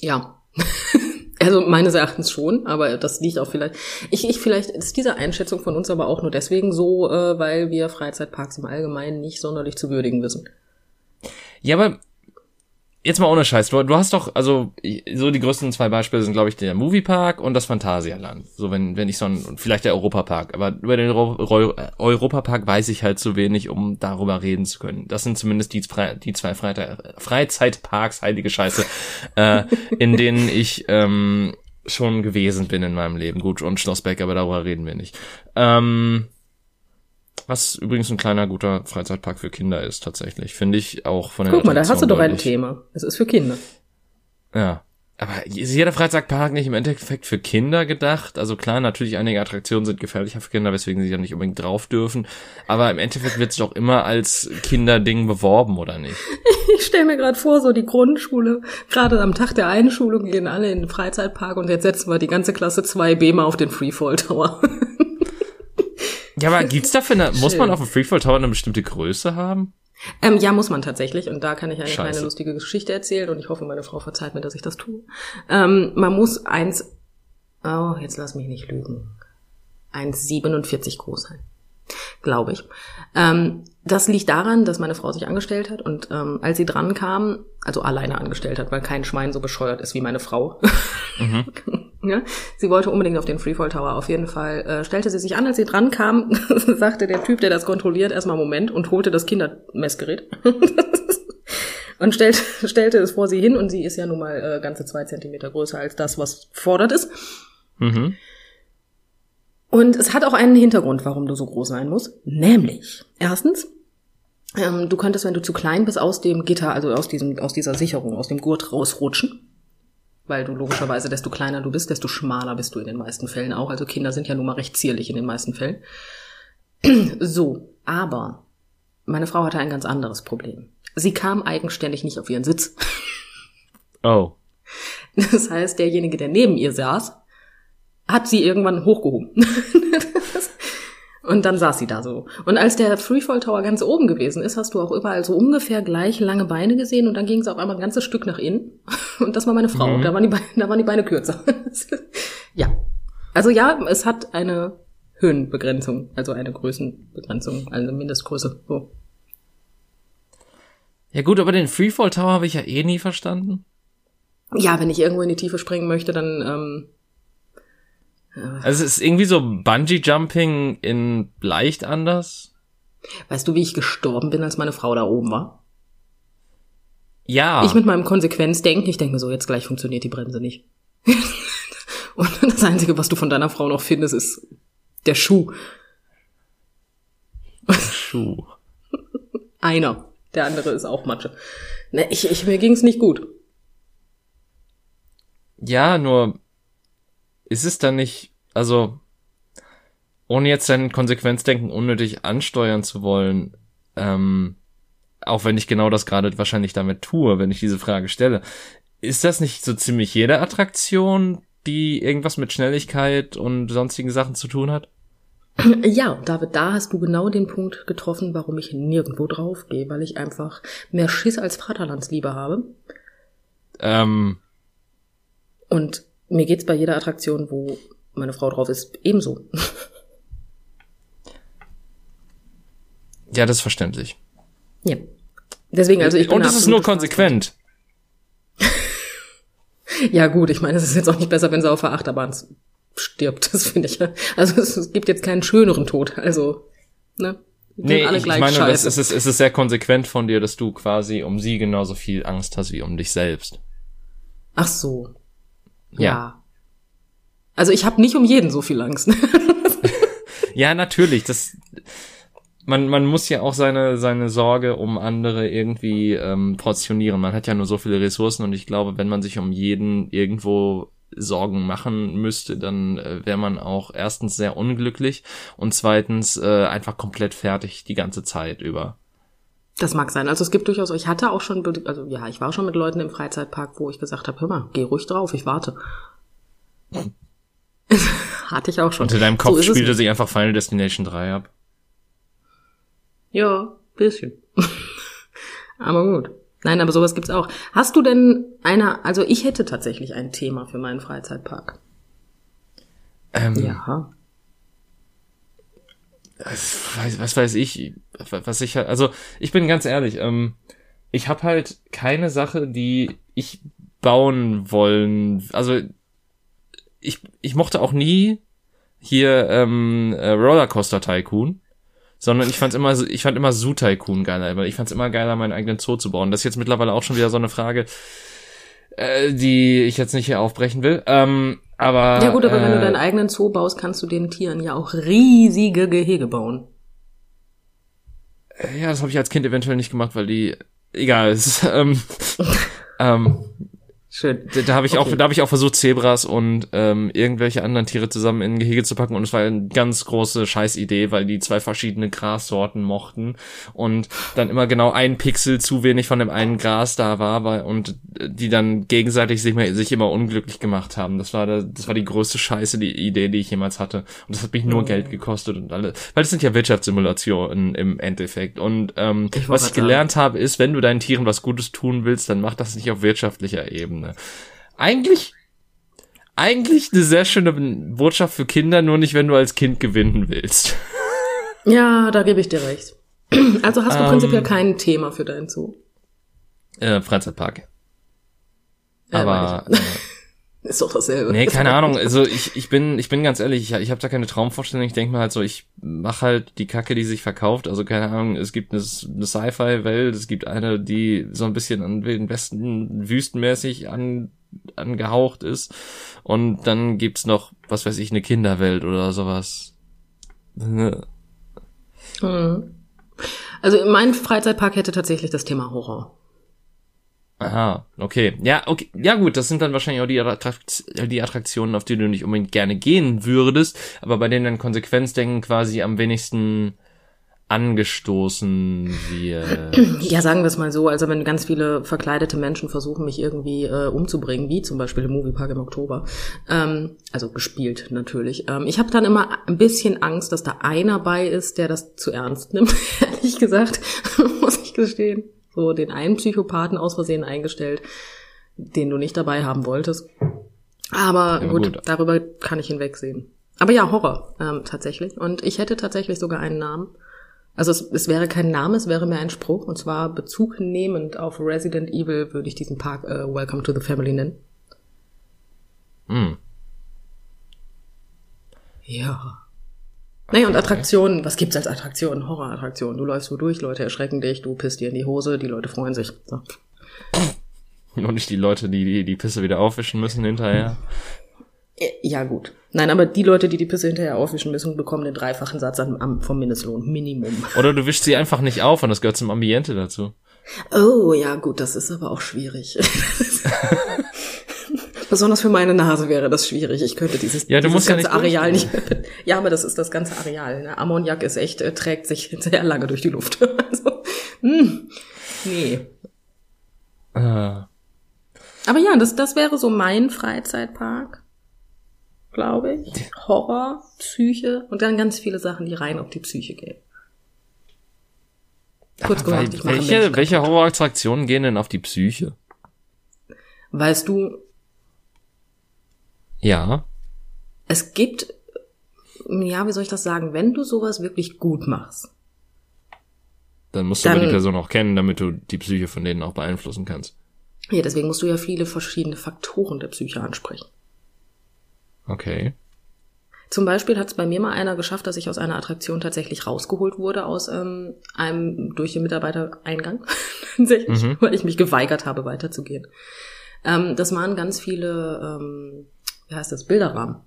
ja. Also meines Erachtens schon, aber das liegt auch vielleicht. Ich, ich vielleicht ist diese Einschätzung von uns aber auch nur deswegen so, äh, weil wir Freizeitparks im Allgemeinen nicht sonderlich zu würdigen wissen. Ja, aber jetzt mal ohne Scheiß, du, du hast doch, also so die größten zwei Beispiele sind, glaube ich, der Moviepark und das Phantasialand. So, wenn, wenn ich so ein, vielleicht der Europapark, aber über den Euro, Europapark weiß ich halt zu wenig, um darüber reden zu können. Das sind zumindest die, die zwei Freizeitparks, heilige Scheiße, äh, in denen ich ähm, schon gewesen bin in meinem Leben. Gut, und Schlossbeck, aber darüber reden wir nicht. Ähm, was übrigens ein kleiner guter Freizeitpark für Kinder ist, tatsächlich. Finde ich auch von den Guck mal, da hast du doch ein Thema. Es ist für Kinder. Ja. Aber ist jeder Freizeitpark nicht im Endeffekt für Kinder gedacht? Also klar, natürlich einige Attraktionen sind gefährlicher für Kinder, weswegen sie ja nicht unbedingt drauf dürfen. Aber im Endeffekt wird es doch immer als Kinderding beworben, oder nicht? Ich stelle mir gerade vor, so die Grundschule, gerade am Tag der Einschulung gehen alle in den Freizeitpark und jetzt setzen wir die ganze Klasse 2B mal auf den Freefall Tower. Ja, aber gibt's dafür eine, muss man auf dem Freefall Tower eine bestimmte Größe haben? Ähm, ja, muss man tatsächlich. Und da kann ich eine Scheiße. kleine lustige Geschichte erzählen und ich hoffe, meine Frau verzeiht mir, dass ich das tue. Ähm, man muss eins, oh, jetzt lass mich nicht lügen, 1,47 groß sein. Glaube ich. Ähm, das liegt daran, dass meine Frau sich angestellt hat und ähm, als sie dran kam, also alleine angestellt hat, weil kein Schwein so bescheuert ist wie meine Frau. Mhm. ja, sie wollte unbedingt auf den Freefall Tower. Auf jeden Fall äh, stellte sie sich an, als sie dran kam, sagte der Typ, der das kontrolliert, erstmal Moment und holte das Kindermessgerät. und stellt, stellte es vor sie hin und sie ist ja nun mal äh, ganze zwei Zentimeter größer als das, was fordert ist. Mhm. Und es hat auch einen Hintergrund, warum du so groß sein musst. Nämlich, erstens, ähm, du könntest, wenn du zu klein bist, aus dem Gitter, also aus diesem, aus dieser Sicherung, aus dem Gurt rausrutschen. Weil du logischerweise, desto kleiner du bist, desto schmaler bist du in den meisten Fällen auch. Also Kinder sind ja nun mal recht zierlich in den meisten Fällen. so, aber meine Frau hatte ein ganz anderes Problem. Sie kam eigenständig nicht auf ihren Sitz. Oh. Das heißt, derjenige, der neben ihr saß, hat sie irgendwann hochgehoben. Und dann saß sie da so. Und als der Freefall Tower ganz oben gewesen ist, hast du auch überall so ungefähr gleich lange Beine gesehen und dann ging es auf einmal ein ganzes Stück nach innen. Und das war meine Frau. Mhm. Da, waren die Beine, da waren die Beine kürzer. ja. Also ja, es hat eine Höhenbegrenzung, also eine Größenbegrenzung, also eine Mindestgröße. So. Ja gut, aber den Freefall Tower habe ich ja eh nie verstanden. Ja, wenn ich irgendwo in die Tiefe springen möchte, dann ähm, Also es ist irgendwie so Bungee Jumping in leicht anders. weißt du, wie ich gestorben bin, als meine Frau da oben war? Ja. Ich mit meinem Konsequenzdenken, ich denke mir so, jetzt gleich funktioniert die Bremse nicht. Und das Einzige, was du von deiner Frau noch findest, ist der Schuh. Schuh. Einer. Der andere ist auch Matsche. Ne, ich, ich, mir ging's nicht gut. Ja, nur ist es dann nicht, also ohne jetzt dein Konsequenzdenken unnötig ansteuern zu wollen, ähm, auch wenn ich genau das gerade wahrscheinlich damit tue, wenn ich diese Frage stelle, ist das nicht so ziemlich jede Attraktion, die irgendwas mit Schnelligkeit und sonstigen Sachen zu tun hat? Ja, David, da hast du genau den Punkt getroffen, warum ich nirgendwo drauf gehe, weil ich einfach mehr Schiss als Vaterlandsliebe habe. Ähm, Und mir geht's bei jeder Attraktion, wo meine Frau drauf ist, ebenso. ja, das ist verständlich. ja. Deswegen, also ich bin und es ist nur konsequent. Ja, gut, ich meine, es ist jetzt auch nicht besser, wenn sie auf der Achterbahn stirbt, das finde ich. Also es, es gibt jetzt keinen schöneren Tod. Also, ne? Nee, ich, ich meine, das, es, ist, es ist sehr konsequent von dir, dass du quasi um sie genauso viel Angst hast wie um dich selbst. Ach so. Ja. Ja. Also ich habe nicht um jeden so viel Angst. Ja, natürlich. Das, man, man muss ja auch seine, seine Sorge um andere irgendwie ähm, portionieren. Man hat ja nur so viele Ressourcen und ich glaube, wenn man sich um jeden irgendwo Sorgen machen müsste, dann äh, wäre man auch erstens sehr unglücklich und zweitens äh, einfach komplett fertig die ganze Zeit über. Das mag sein. Also es gibt durchaus, ich hatte auch schon, also ja, ich war schon mit Leuten im Freizeitpark, wo ich gesagt habe, hör mal, geh ruhig drauf, ich warte. hatte ich auch schon. Unter deinem So Kopf es spielte sich einfach Final Destination 3 ab. Ja, bisschen. aber gut. Nein, aber sowas gibt's auch. Hast du denn einer, also ich hätte tatsächlich ein Thema für meinen Freizeitpark. Ähm, Ja. Was, was weiß ich, was ich halt, also ich bin ganz ehrlich, ähm, ich habe halt keine Sache, die ich bauen wollen. Also ich, ich mochte auch nie hier ähm, äh, Rollercoaster Tycoon, sondern ich fand's immer, ich fand immer Zoo Tycoon geiler, weil ich fand's immer geiler, meinen eigenen Zoo zu bauen. Das ist jetzt mittlerweile auch schon wieder so eine Frage, äh, die ich jetzt nicht hier aufbrechen will. Ähm, aber Ja gut, aber wenn du äh, deinen eigenen Zoo baust, kannst du den Tieren ja auch riesige Gehege bauen. Ja, das habe ich als Kind eventuell nicht gemacht, weil die egal, es ist, ähm, ähm, Schön. da, da habe ich Okay. auch da habe ich auch versucht Zebras und ähm, irgendwelche anderen Tiere zusammen in ein Gehege zu packen und es war eine ganz große Scheißidee, weil die zwei verschiedene Grassorten mochten und dann immer genau ein Pixel zu wenig von dem einen Gras da war, weil und die dann gegenseitig sich, sich immer unglücklich gemacht haben. Das war da, das war die größte Scheiße die Idee, die ich jemals hatte und das hat mich nur Geld gekostet und alle, weil das sind ja Wirtschaftssimulationen im Endeffekt und ähm, Ich was ich gelernt habe, ist, wenn du deinen Tieren was Gutes tun willst, dann mach das nicht auf wirtschaftlicher Ebene. Eigentlich, eigentlich eine sehr schöne Botschaft für Kinder, nur nicht, wenn du als Kind gewinnen willst. Ja, da gebe ich dir recht. Also hast du Ähm. prinzipiell kein Thema für deinen Zoo. Äh, Freizeitpark. Äh, Aber. Ist doch dasselbe. nee, keine Ahnung. Also ich, ich bin, ich bin ganz ehrlich, ich, ich habe da keine Traumvorstellung. Ich denke mir halt so, ich mache halt die Kacke, die sich verkauft. Also keine Ahnung, es gibt eine, eine Sci-Fi-Welt, es gibt eine, die so ein bisschen an Wilden Westen wüstenmäßig an, angehaucht ist. Und dann gibt's noch, was weiß ich, eine Kinderwelt oder sowas. Ne? Mhm. Also mein Freizeitpark hätte tatsächlich das Thema Horror. Aha, okay. Ja, okay. Ja gut, das sind dann wahrscheinlich auch die, Attrakt die Attraktionen, auf die du nicht unbedingt gerne gehen würdest, aber bei denen dann Konsequenzdenken quasi am wenigsten angestoßen wird. Ja, sagen wir es mal so. Also wenn ganz viele verkleidete Menschen versuchen, mich irgendwie äh, umzubringen, wie zum Beispiel im Moviepark im Oktober, ähm, also gespielt natürlich. Ähm, ich habe dann immer ein bisschen Angst, dass da einer bei ist, der das zu ernst nimmt. Ehrlich gesagt, muss ich gestehen. So den einen Psychopathen aus Versehen eingestellt, den du nicht dabei haben wolltest. Aber Ja, gut, gut. darüber kann ich hinwegsehen. Aber ja, Horror ähm, tatsächlich. Und ich hätte tatsächlich sogar einen Namen. Also es, es wäre kein Name, es wäre mehr ein Spruch. Und zwar Bezug nehmend auf Resident Evil würde ich diesen Park äh, Welcome to the Family nennen. Hm. Ja. Naja, und Attraktionen, was gibt's als Attraktionen? Horrorattraktionen. Du läufst wo durch, Leute erschrecken dich, du pisst dir in die Hose, die Leute freuen sich. So. Und nicht die Leute, die die, die Pisse wieder aufwischen müssen hinterher. Ja, gut. Nein, aber die Leute, die die Pisse hinterher aufwischen müssen, bekommen den dreifachen Satz am, am, vom Mindestlohn. Minimum. Oder du wischst sie einfach nicht auf und das gehört zum Ambiente dazu. Oh, ja, gut, das ist aber auch schwierig. Besonders für meine Nase wäre das schwierig. Ich könnte dieses, Ja, du dieses musst ja ganze nicht Areal nicht. ja, aber das ist das ganze Areal. Ne? Ammoniak ist echt, äh, trägt sich sehr lange durch die Luft. also, hm, nee. Äh, Aber ja, das, das wäre so mein Freizeitpark, glaube ich. Horror, Psyche und dann ganz viele Sachen, die rein auf die Psyche gehen. Kurz gesagt, ich mache welche, welche Horrorattraktionen gehen denn auf die Psyche? Weißt du, Ja. es gibt, ja, wie soll ich das sagen, wenn du sowas wirklich gut machst, Dann musst du Dann- aber die Person auch kennen, damit du die Psyche von denen auch beeinflussen kannst. ja, deswegen musst du ja viele verschiedene Faktoren der Psyche ansprechen. Okay. Zum Beispiel hat es bei mir mal einer geschafft, dass ich aus einer Attraktion tatsächlich rausgeholt wurde aus ähm, einem durch den Mitarbeitereingang, tatsächlich, Mhm. weil ich mich geweigert habe, weiterzugehen. Ähm, das waren ganz viele, ähm, wie heißt das, Bilderrahmen.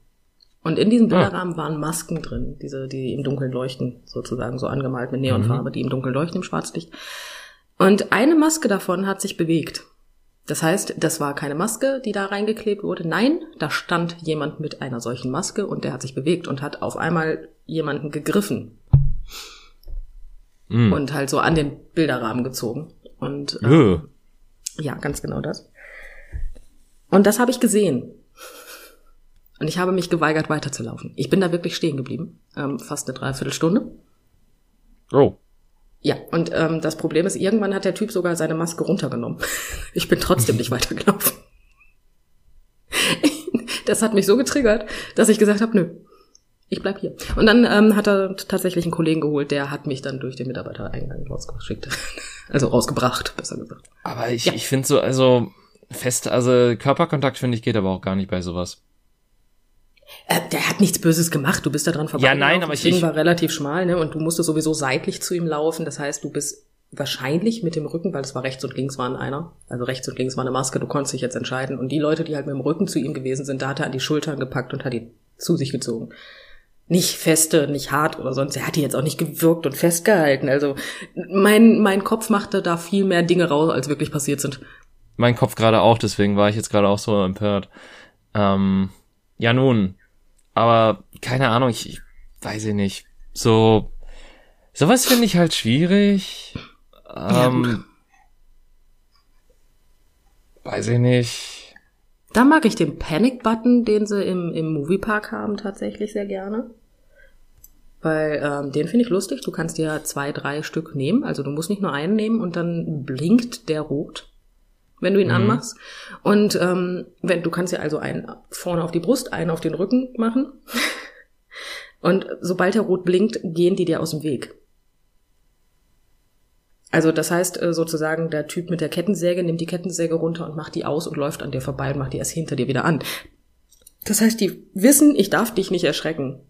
Und in diesen Bilderrahmen waren Masken drin, diese, die im Dunkeln leuchten, sozusagen so angemalt mit Neonfarbe, die im Dunkeln leuchten im Schwarzlicht. Und eine Maske davon hat sich bewegt. Das heißt, das war keine Maske, die da reingeklebt wurde. Nein, da stand jemand mit einer solchen Maske und der hat sich bewegt und hat auf einmal jemanden gegriffen Mm. und halt so an den Bilderrahmen gezogen. Und äh, ja, ganz genau das. Und das habe ich gesehen. Und ich habe mich geweigert, weiterzulaufen. Ich bin da wirklich stehen geblieben. Ähm, fast eine Dreiviertelstunde. Oh. Ja, und ähm, das Problem ist, irgendwann hat der Typ sogar seine Maske runtergenommen. Ich bin trotzdem nicht weitergelaufen. Das hat mich so getriggert, dass ich gesagt habe, nö, ich bleib hier. Und dann ähm, hat er tatsächlich einen Kollegen geholt, der hat mich dann durch den Mitarbeitereingang rausgeschickt. Also rausgebracht, besser gesagt. Aber ich, Ja. ich finde so, also fest, also Körperkontakt finde ich geht aber auch gar nicht bei sowas. Äh, der hat nichts Böses gemacht, du bist da dran vorbei. Ja, nein, aber das ich- Ding war relativ schmal, ne? Und du musstest sowieso seitlich zu ihm laufen. Das heißt, du bist wahrscheinlich mit dem Rücken, weil es war rechts und links waren einer. Also rechts und links war eine Maske, du konntest dich jetzt entscheiden. Und die Leute, die halt mit dem Rücken zu ihm gewesen sind, da hat er an die Schultern gepackt und hat ihn zu sich gezogen. Nicht feste, nicht hart oder sonst. Er hat die jetzt auch nicht gewirkt und festgehalten. Also mein, mein Kopf machte da viel mehr Dinge raus, als wirklich passiert sind. Mein Kopf gerade auch, deswegen war ich jetzt gerade auch so empört. Ähm, ja nun, aber keine Ahnung, ich, ich weiß ich nicht. So, sowas finde ich halt schwierig. Ja. Ähm, weiß ich nicht. Da mag ich den Panic-Button, den sie im, im Moviepark haben, tatsächlich sehr gerne. Weil ähm, den finde ich lustig. Du kannst dir zwei, drei Stück nehmen. Also du musst nicht nur einen nehmen und dann blinkt der rot, wenn du ihn Mhm. anmachst. Und ähm, wenn du kannst dir also einen vorne auf die Brust, einen auf den Rücken machen. Und sobald der rot blinkt, gehen die dir aus dem Weg. Also das heißt äh, sozusagen, der Typ mit der Kettensäge nimmt die Kettensäge runter und macht die aus und läuft an dir vorbei und macht die erst hinter dir wieder an. Das heißt, die wissen, ich darf dich nicht erschrecken.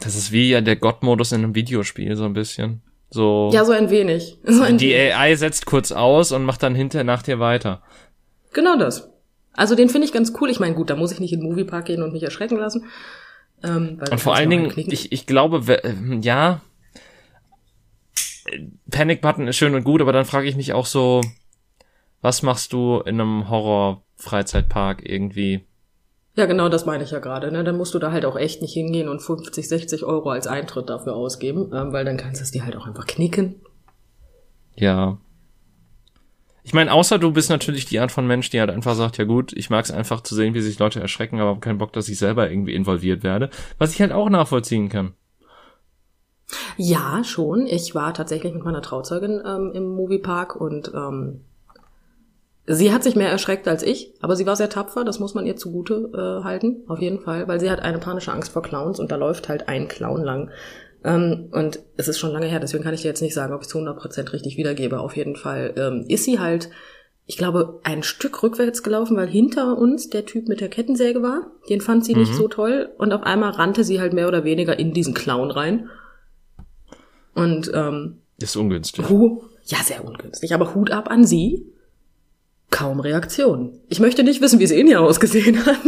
Das ist wie ja der Gott-Modus in einem Videospiel, so ein bisschen. So, Ja, so ein wenig. So ein die wenig. AI setzt kurz aus und macht dann hinter nach dir weiter. Genau das. Also den finde ich ganz cool. Ich meine, gut, da muss ich nicht in den Moviepark gehen und mich erschrecken lassen. Ähm, Und vor allen Dingen, ich, ich glaube, ähm, ja, Panic Button ist schön und gut, aber dann frage ich mich auch so, was machst du in einem Horror-Freizeitpark irgendwie? Ja, genau das meine ich ja gerade. Ne? Dann musst du da halt auch echt nicht hingehen und 50, 60 Euro als Eintritt dafür ausgeben, ähm, weil dann kannst du es dir halt auch einfach knicken. Ja. Ich meine, außer du bist natürlich die Art von Mensch, die halt einfach sagt, ja gut, ich mag es einfach zu sehen, wie sich Leute erschrecken, aber habe keinen Bock, dass ich selber irgendwie involviert werde. Was ich halt auch nachvollziehen kann. Ja, schon. Ich war tatsächlich mit meiner Trauzeugin ähm, im Moviepark und ähm, Sie hat sich mehr erschreckt als ich, aber sie war sehr tapfer, das muss man ihr zugute äh, halten, auf jeden Fall, weil sie hat eine panische Angst vor Clowns und da läuft halt ein Clown lang. Ähm, und es ist schon lange her, deswegen kann ich dir jetzt nicht sagen, ob ich es zu 100% richtig wiedergebe. Auf jeden Fall ähm, ist sie halt, ich glaube, ein Stück rückwärts gelaufen, weil hinter uns der Typ mit der Kettensäge war. Den fand sie mhm. nicht so toll und auf einmal rannte sie halt mehr oder weniger in diesen Clown rein. Und ähm, ist ungünstig. Hu ja, sehr ungünstig, aber Hut ab an sie kaum Reaktion. Ich möchte nicht wissen, wie es ihr ausgesehen hat.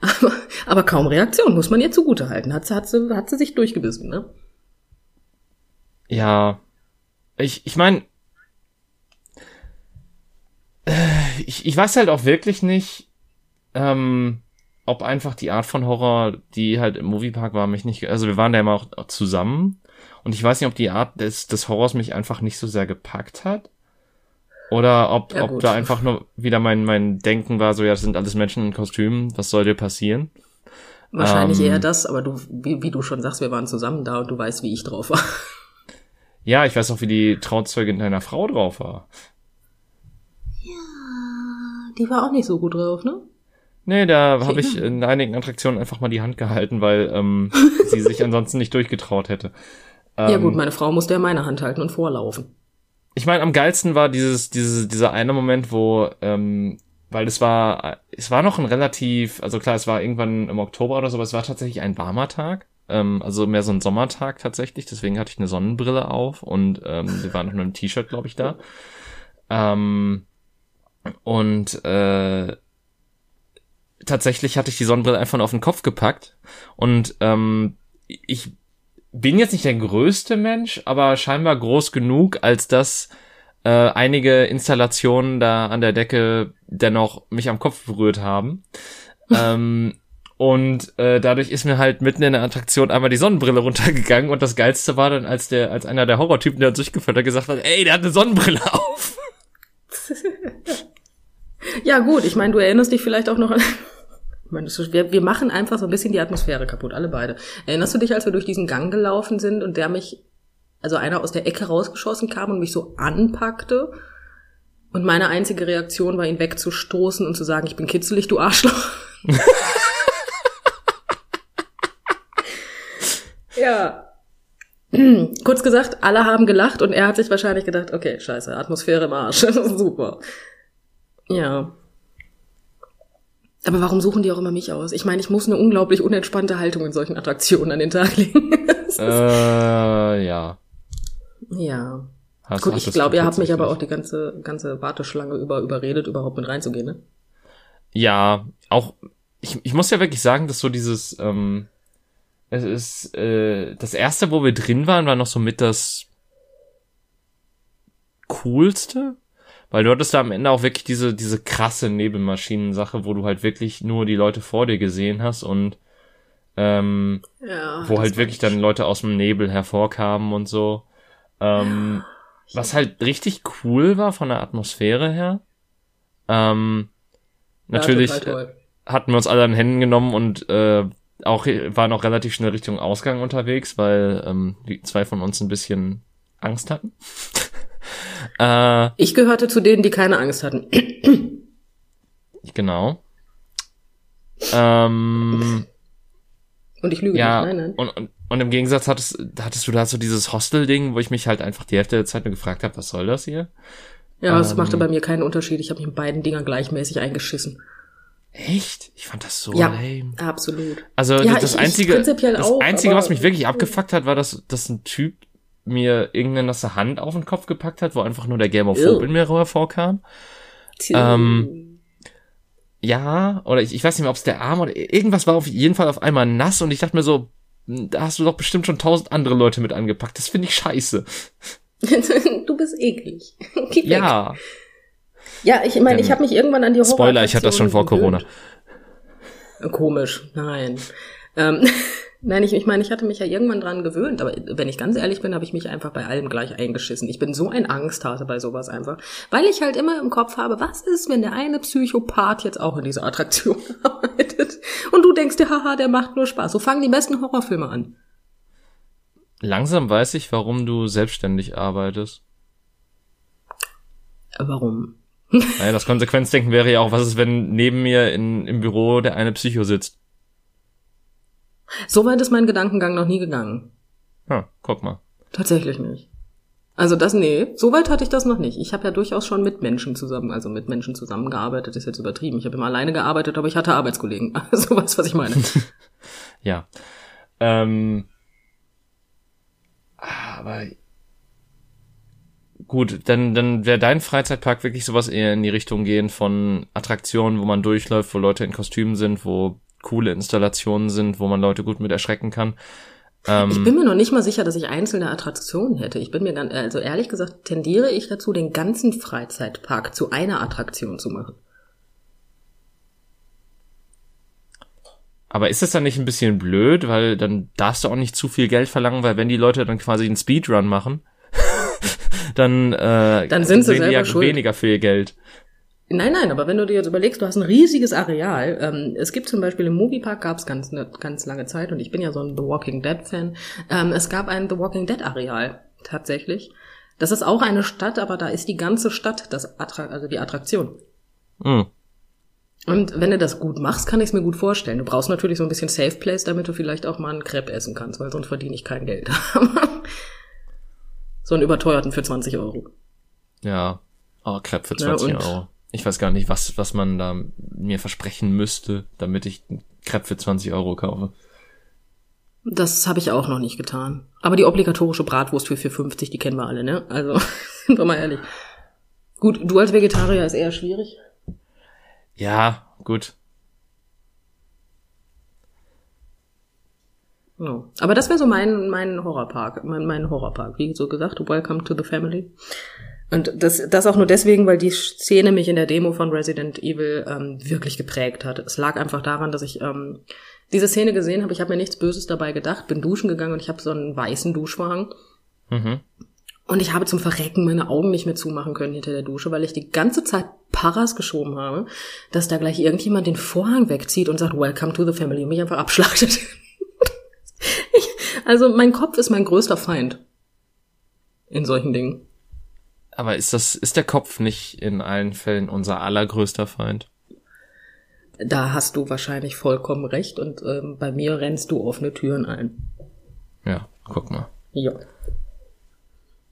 aber, aber kaum Reaktion, muss man ihr zugutehalten. Hat sie, hat sie, hat sie sich durchgebissen, ne? Ja. Ich, ich meine, äh, ich, ich weiß halt auch wirklich nicht, ähm, ob einfach die Art von Horror, die halt im Moviepark war, mich nicht, also wir waren da immer auch zusammen und ich weiß nicht, ob die Art des, des Horrors mich einfach nicht so sehr gepackt hat. Oder ob, ja, ob da einfach nur wieder mein, mein Denken war, so ja, das sind alles Menschen in Kostümen, was soll dir passieren? Wahrscheinlich ähm, eher das, aber du, wie, wie du schon sagst, wir waren zusammen da und du weißt, wie ich drauf war. Ja, ich weiß auch, wie die Trauzeugin deiner Frau drauf war. Ja, die war auch nicht so gut drauf, ne? Nee, da habe ich in einigen Attraktionen einfach mal die Hand gehalten, weil ähm, sie sich ansonsten nicht durchgetraut hätte. Ähm, ja gut, meine Frau musste ja meine Hand halten und vorlaufen ich meine, am geilsten war dieses, dieses, dieser eine Moment, wo, ähm, weil es war, es war noch ein relativ, also klar, es war irgendwann im Oktober oder so, aber es war tatsächlich ein warmer Tag, ähm, also mehr so ein Sommertag tatsächlich, deswegen hatte ich eine Sonnenbrille auf und ähm, wir waren noch nur im T-Shirt, glaube ich, da. Ähm, und äh, tatsächlich hatte ich die Sonnenbrille einfach nur auf den Kopf gepackt und ähm, ich bin jetzt nicht der größte Mensch, aber scheinbar groß genug, als dass äh, einige Installationen da an der Decke dennoch mich am Kopf berührt haben. ähm, und äh, dadurch ist mir halt mitten in der Attraktion einmal die Sonnenbrille runtergegangen und das geilste war dann, als der, als einer der Horrortypen, der durchgeführt hat, gesagt hat, ey, der hat eine Sonnenbrille auf. ja gut, ich meine, du erinnerst dich vielleicht auch noch an meine, wir, wir machen einfach so ein bisschen die Atmosphäre kaputt, alle beide. Erinnerst du dich, als wir durch diesen Gang gelaufen sind und der mich, also einer aus der Ecke rausgeschossen kam und mich so anpackte? Und meine einzige Reaktion war, ihn wegzustoßen und zu sagen, ich bin kitzelig, du Arschloch. ja. Kurz gesagt, alle haben gelacht und er hat sich wahrscheinlich gedacht, okay, scheiße, Atmosphäre im Arsch. Super. Ja. Aber warum suchen die auch immer mich aus? Ich meine, ich muss eine unglaublich unentspannte Haltung in solchen Attraktionen an den Tag legen. äh, ja. Ja. Hast, Gut, ich glaube, ihr habt mich aber auch die ganze, ganze Warteschlange über überredet, überhaupt mit reinzugehen, ne? Ja, auch, ich, ich muss ja wirklich sagen, dass so dieses, ähm, es ist, äh, das erste, wo wir drin waren, war noch so mit das coolste, weil du hattest da am Ende auch wirklich diese, diese krasse Nebelmaschinen-Sache, wo du halt wirklich nur die Leute vor dir gesehen hast und ähm, ja, wo halt wirklich dann Leute aus dem Nebel hervorkamen und so. Ähm, ja, was halt richtig cool war von der Atmosphäre her. Ähm, natürlich ja, hatten wir uns alle an Händen genommen und äh, auch waren auch relativ schnell Richtung Ausgang unterwegs, weil ähm, die zwei von uns ein bisschen Angst hatten. Äh, ich gehörte zu denen, die keine Angst hatten. genau. Ähm, und ich lüge ja, nicht, nein, nein. Und, und, und im Gegensatz hattest, hattest du da so dieses Hostel-Ding, wo ich mich halt einfach die Hälfte der Zeit nur gefragt habe, was soll das hier? Ja, es ähm, machte bei mir keinen Unterschied. Ich habe mich in beiden Dingern gleichmäßig eingeschissen. Echt? Ich fand das so ja, lame. absolut. Also ja, das, ich, einzige, das auch, einzige, was mich wirklich abgefuckt hat, war, dass, dass ein Typ mir irgendeine nasse Hand auf den Kopf gepackt hat, wo einfach nur der Germophob in mir hervorkam. Ähm, ja, oder ich, ich weiß nicht mehr, ob es der Arm oder irgendwas war auf jeden Fall auf einmal nass und ich dachte mir so, hm, da hast du doch bestimmt schon tausend andere Leute mit angepackt. Das finde ich scheiße. du bist eklig. Geh ja. Weg. Ja, ich meine, ich habe mich irgendwann an die Horror Spoiler, ich hatte das schon vor Corona. Komisch, nein. Ähm, Nein, ich, ich meine, ich hatte mich ja irgendwann dran gewöhnt, aber wenn ich ganz ehrlich bin, habe ich mich einfach bei allem gleich eingeschissen. Ich bin so ein Angsthase bei sowas einfach. Weil ich halt immer im Kopf habe, was ist, wenn der eine Psychopath jetzt auch in dieser Attraktion arbeitet? Und du denkst dir, haha, der macht nur Spaß. So fangen die besten Horrorfilme an. Langsam weiß ich, warum du selbstständig arbeitest. Warum? naja, das Konsequenzdenken wäre ja auch, was ist, wenn neben mir in, im Büro der eine Psycho sitzt? So weit ist mein Gedankengang noch nie gegangen. Ja, guck mal. Tatsächlich nicht. Also das, nee, so weit hatte ich das noch nicht. Ich habe ja durchaus schon mit Menschen zusammen, also mit Menschen zusammengearbeitet, ist jetzt übertrieben. Ich habe immer alleine gearbeitet, aber ich hatte Arbeitskollegen. so weißt was ich meine. ja. Ähm, aber gut, dann, dann wäre dein Freizeitpark wirklich sowas eher in die Richtung gehen von Attraktionen, wo man durchläuft, wo Leute in Kostümen sind, wo coole Installationen sind, wo man Leute gut mit erschrecken kann. Ähm, ich bin mir noch nicht mal sicher, dass ich einzelne Attraktionen hätte. Ich bin mir ganz, also ehrlich gesagt, tendiere ich dazu, den ganzen Freizeitpark zu einer Attraktion zu machen. Aber ist das dann nicht ein bisschen blöd, weil dann darfst du auch nicht zu viel Geld verlangen, weil wenn die Leute dann quasi einen Speedrun machen, dann, äh, dann sind sie selber ja schuld. weniger viel Geld. Nein, nein, aber wenn du dir jetzt überlegst, du hast ein riesiges Areal. Ähm, es gibt zum Beispiel im Moviepark gab es ganz, ne, ganz lange Zeit und ich bin ja so ein The Walking Dead Fan. Ähm, es gab ein The Walking Dead Areal tatsächlich. Das ist auch eine Stadt, aber da ist die ganze Stadt das Attra also die Attraktion. Mhm. Und wenn du das gut machst, kann ich es mir gut vorstellen. Du brauchst natürlich so ein bisschen Safe Place, damit du vielleicht auch mal einen Crepe essen kannst, weil sonst verdiene ich kein Geld. so einen überteuerten für 20 Euro. Ja, aber Crepe für 20 ja, Euro. Ich weiß gar nicht, was, was man da mir versprechen müsste, damit ich Crepe für 20 Euro kaufe. Das habe ich auch noch nicht getan. Aber die obligatorische Bratwurst für 4,50, die kennen wir alle, ne? Also, sind wir mal ehrlich. Gut, du als Vegetarier ist eher schwierig. Ja, gut. Oh. Aber das wäre so mein, mein Horrorpark, mein, mein Horrorpark. Wie so gesagt, Welcome to the Family. Und das, das auch nur deswegen, weil die Szene mich in der Demo von Resident Evil ähm, wirklich geprägt hat. Es lag einfach daran, dass ich ähm, diese Szene gesehen habe. Ich habe mir nichts Böses dabei gedacht, bin duschen gegangen und ich habe so einen weißen Duschvorhang. Mhm. Und ich habe zum Verrecken meine Augen nicht mehr zumachen können hinter der Dusche, weil ich die ganze Zeit Paras geschoben habe, dass da gleich irgendjemand den Vorhang wegzieht und sagt, Welcome to the Family und mich einfach abschlachtet. ich, also mein Kopf ist mein größter Feind in solchen Dingen. Aber ist das, ist der Kopf nicht in allen Fällen unser allergrößter Feind? Da hast du wahrscheinlich vollkommen recht und ähm, bei mir rennst du offene Türen ein. Ja, guck mal. Ja.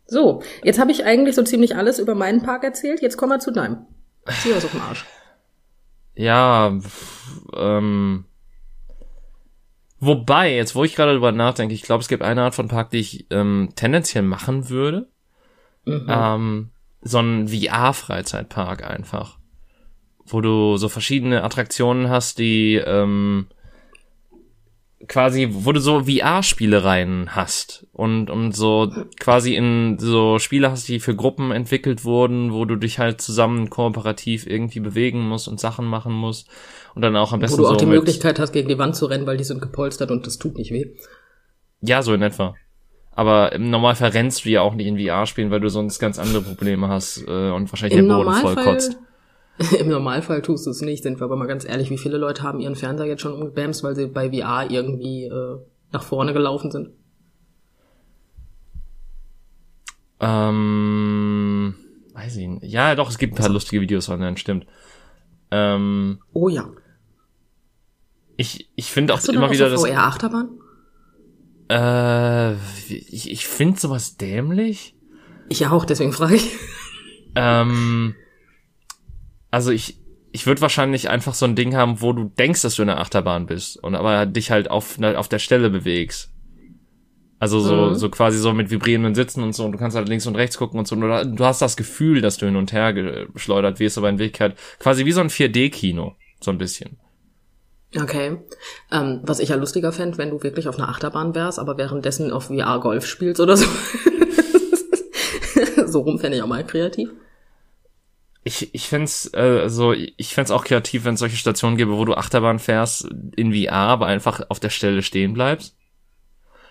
So, jetzt habe ich eigentlich so ziemlich alles über meinen Park erzählt. Jetzt kommen wir zu deinem. Zieh was auf den Arsch. Ja, ähm, wobei, jetzt wo ich gerade drüber nachdenke, ich glaube, es gibt eine Art von Park, die ich ähm, tendenziell machen würde. Mhm. Ähm, so ein VR-Freizeitpark einfach. Wo du so verschiedene Attraktionen hast, die ähm, quasi, wo du so VR-Spielereien hast und, und so quasi in so Spiele hast, die für Gruppen entwickelt wurden, wo du dich halt zusammen kooperativ irgendwie bewegen musst und Sachen machen musst und dann auch am besten. Wo du auch so die Möglichkeit hast, gegen die Wand zu rennen, weil die sind gepolstert und das tut nicht weh. Ja, so in etwa. Aber im Normalfall rennst du ja auch nicht in VR spielen, weil du sonst ganz andere Probleme hast äh, und wahrscheinlich Im der Boden voll kotzt. Im Normalfall tust du es nicht, sind wir aber mal ganz ehrlich, wie viele Leute haben ihren Fernseher jetzt schon umgebämst, weil sie bei VR irgendwie äh, nach vorne gelaufen sind? Ähm, weiß ich nicht. Ja, doch, es gibt ein paar lustige Videos online, stimmt. Ähm, oh ja. Ich, ich finde auch immer wieder so VR-Achterbahn? Äh, ich, ich finde sowas dämlich. Ich auch, deswegen frage ich. Ähm, also ich, ich würde wahrscheinlich einfach so ein Ding haben, wo du denkst, dass du in der Achterbahn bist und aber dich halt auf, auf der Stelle bewegst. Also so, mhm. so quasi so mit vibrierenden Sitzen und so und du kannst halt links und rechts gucken und so. Und du hast das Gefühl, dass du hin und her geschleudert wirst, aber in Wirklichkeit quasi wie so ein 4D-Kino. So ein bisschen. Okay. Ähm, was ich ja lustiger fände, wenn du wirklich auf einer Achterbahn wärst, aber währenddessen auf VR Golf spielst oder so. so rum fände ich auch mal kreativ. Ich, ich fände es äh, also ich fänd's auch kreativ, wenn es solche Stationen gäbe, wo du Achterbahn fährst in VR, aber einfach auf der Stelle stehen bleibst.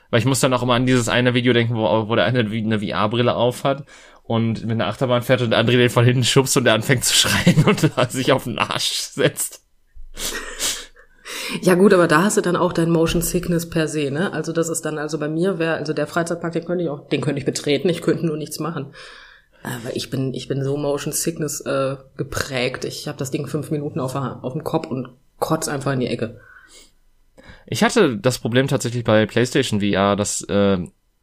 Weil ich muss dann auch immer an dieses eine Video denken, wo, wo der eine eine VR-Brille aufhat und mit einer Achterbahn fährt und der andere den von hinten schubst und der anfängt zu schreien und sich auf den Arsch setzt. Ja gut, aber da hast du dann auch dein Motion Sickness per se, ne? Also das ist dann, also bei mir wäre, also der Freizeitpark, den könnte ich auch, den könnte ich betreten, ich könnte nur nichts machen. Aber ich bin, ich bin so Motion Sickness äh, geprägt. Ich habe das Ding fünf Minuten auf, auf dem Kopf und kotz einfach in die Ecke. Ich hatte das Problem tatsächlich bei PlayStation VR, dass äh,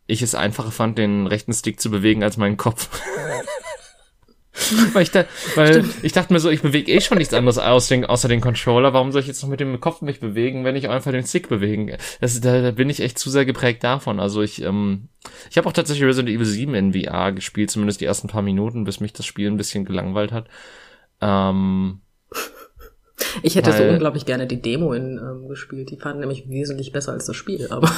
ich es einfacher fand, den rechten Stick zu bewegen als meinen Kopf. weil ich, da, weil ich dachte mir so, ich bewege eh schon nichts anderes aus den, außer den Controller. Warum soll ich jetzt noch mit dem Kopf mich bewegen, wenn ich einfach den Stick bewegen? Das, da, da bin ich echt zu sehr geprägt davon. Also ich, ähm, ich habe auch tatsächlich Resident Evil 7 in VR gespielt, zumindest die ersten paar Minuten, bis mich das Spiel ein bisschen gelangweilt hat. Ähm, ich hätte weil, so unglaublich gerne die Demo in, ähm, gespielt. Die fanden nämlich wesentlich besser als das Spiel, aber.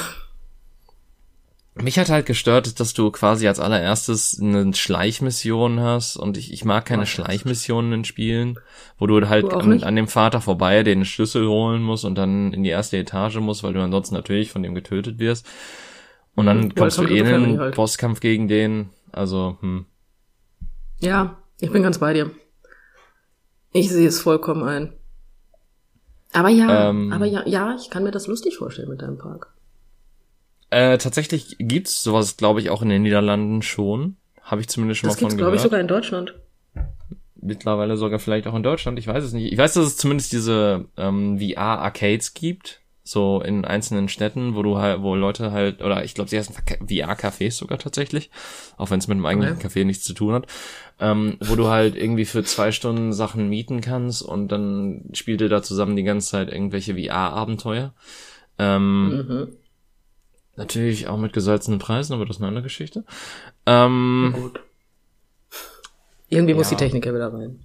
Mich hat halt gestört, dass du quasi als allererstes eine Schleichmission hast und ich, ich mag keine Schleichmissionen in Spielen, wo du halt du an, an, dem Vater vorbei den Schlüssel holen musst und dann in die erste Etage musst, weil du ansonsten natürlich von dem getötet wirst. Und dann mhm, kommst du eh in den halt. Bosskampf gegen den. Also, hm. Ja, ich bin ganz bei dir. Ich sehe es vollkommen ein. Aber ja, ähm, aber ja, ja, ich kann mir das lustig vorstellen mit deinem Park. Äh, tatsächlich gibt's sowas, glaube ich, auch in den Niederlanden schon. Habe ich zumindest schon das mal von gehört. Das glaube ich, sogar in Deutschland. Mittlerweile sogar vielleicht auch in Deutschland, ich weiß es nicht. Ich weiß, dass es zumindest diese ähm, VR-Arcades gibt, so in einzelnen Städten, wo du halt, wo Leute halt, oder ich glaube, sie heißen VR-Cafés sogar tatsächlich, auch wenn es mit dem eigenen okay. Café nichts zu tun hat, ähm, wo du halt irgendwie für zwei Stunden Sachen mieten kannst und dann spielt ihr da zusammen die ganze Zeit irgendwelche VR-Abenteuer. Ähm, mhm. Natürlich auch mit gesalzenen Preisen, aber das ist eine andere Geschichte. Ähm, gut. Irgendwie ja. muss die Technik ja wieder rein.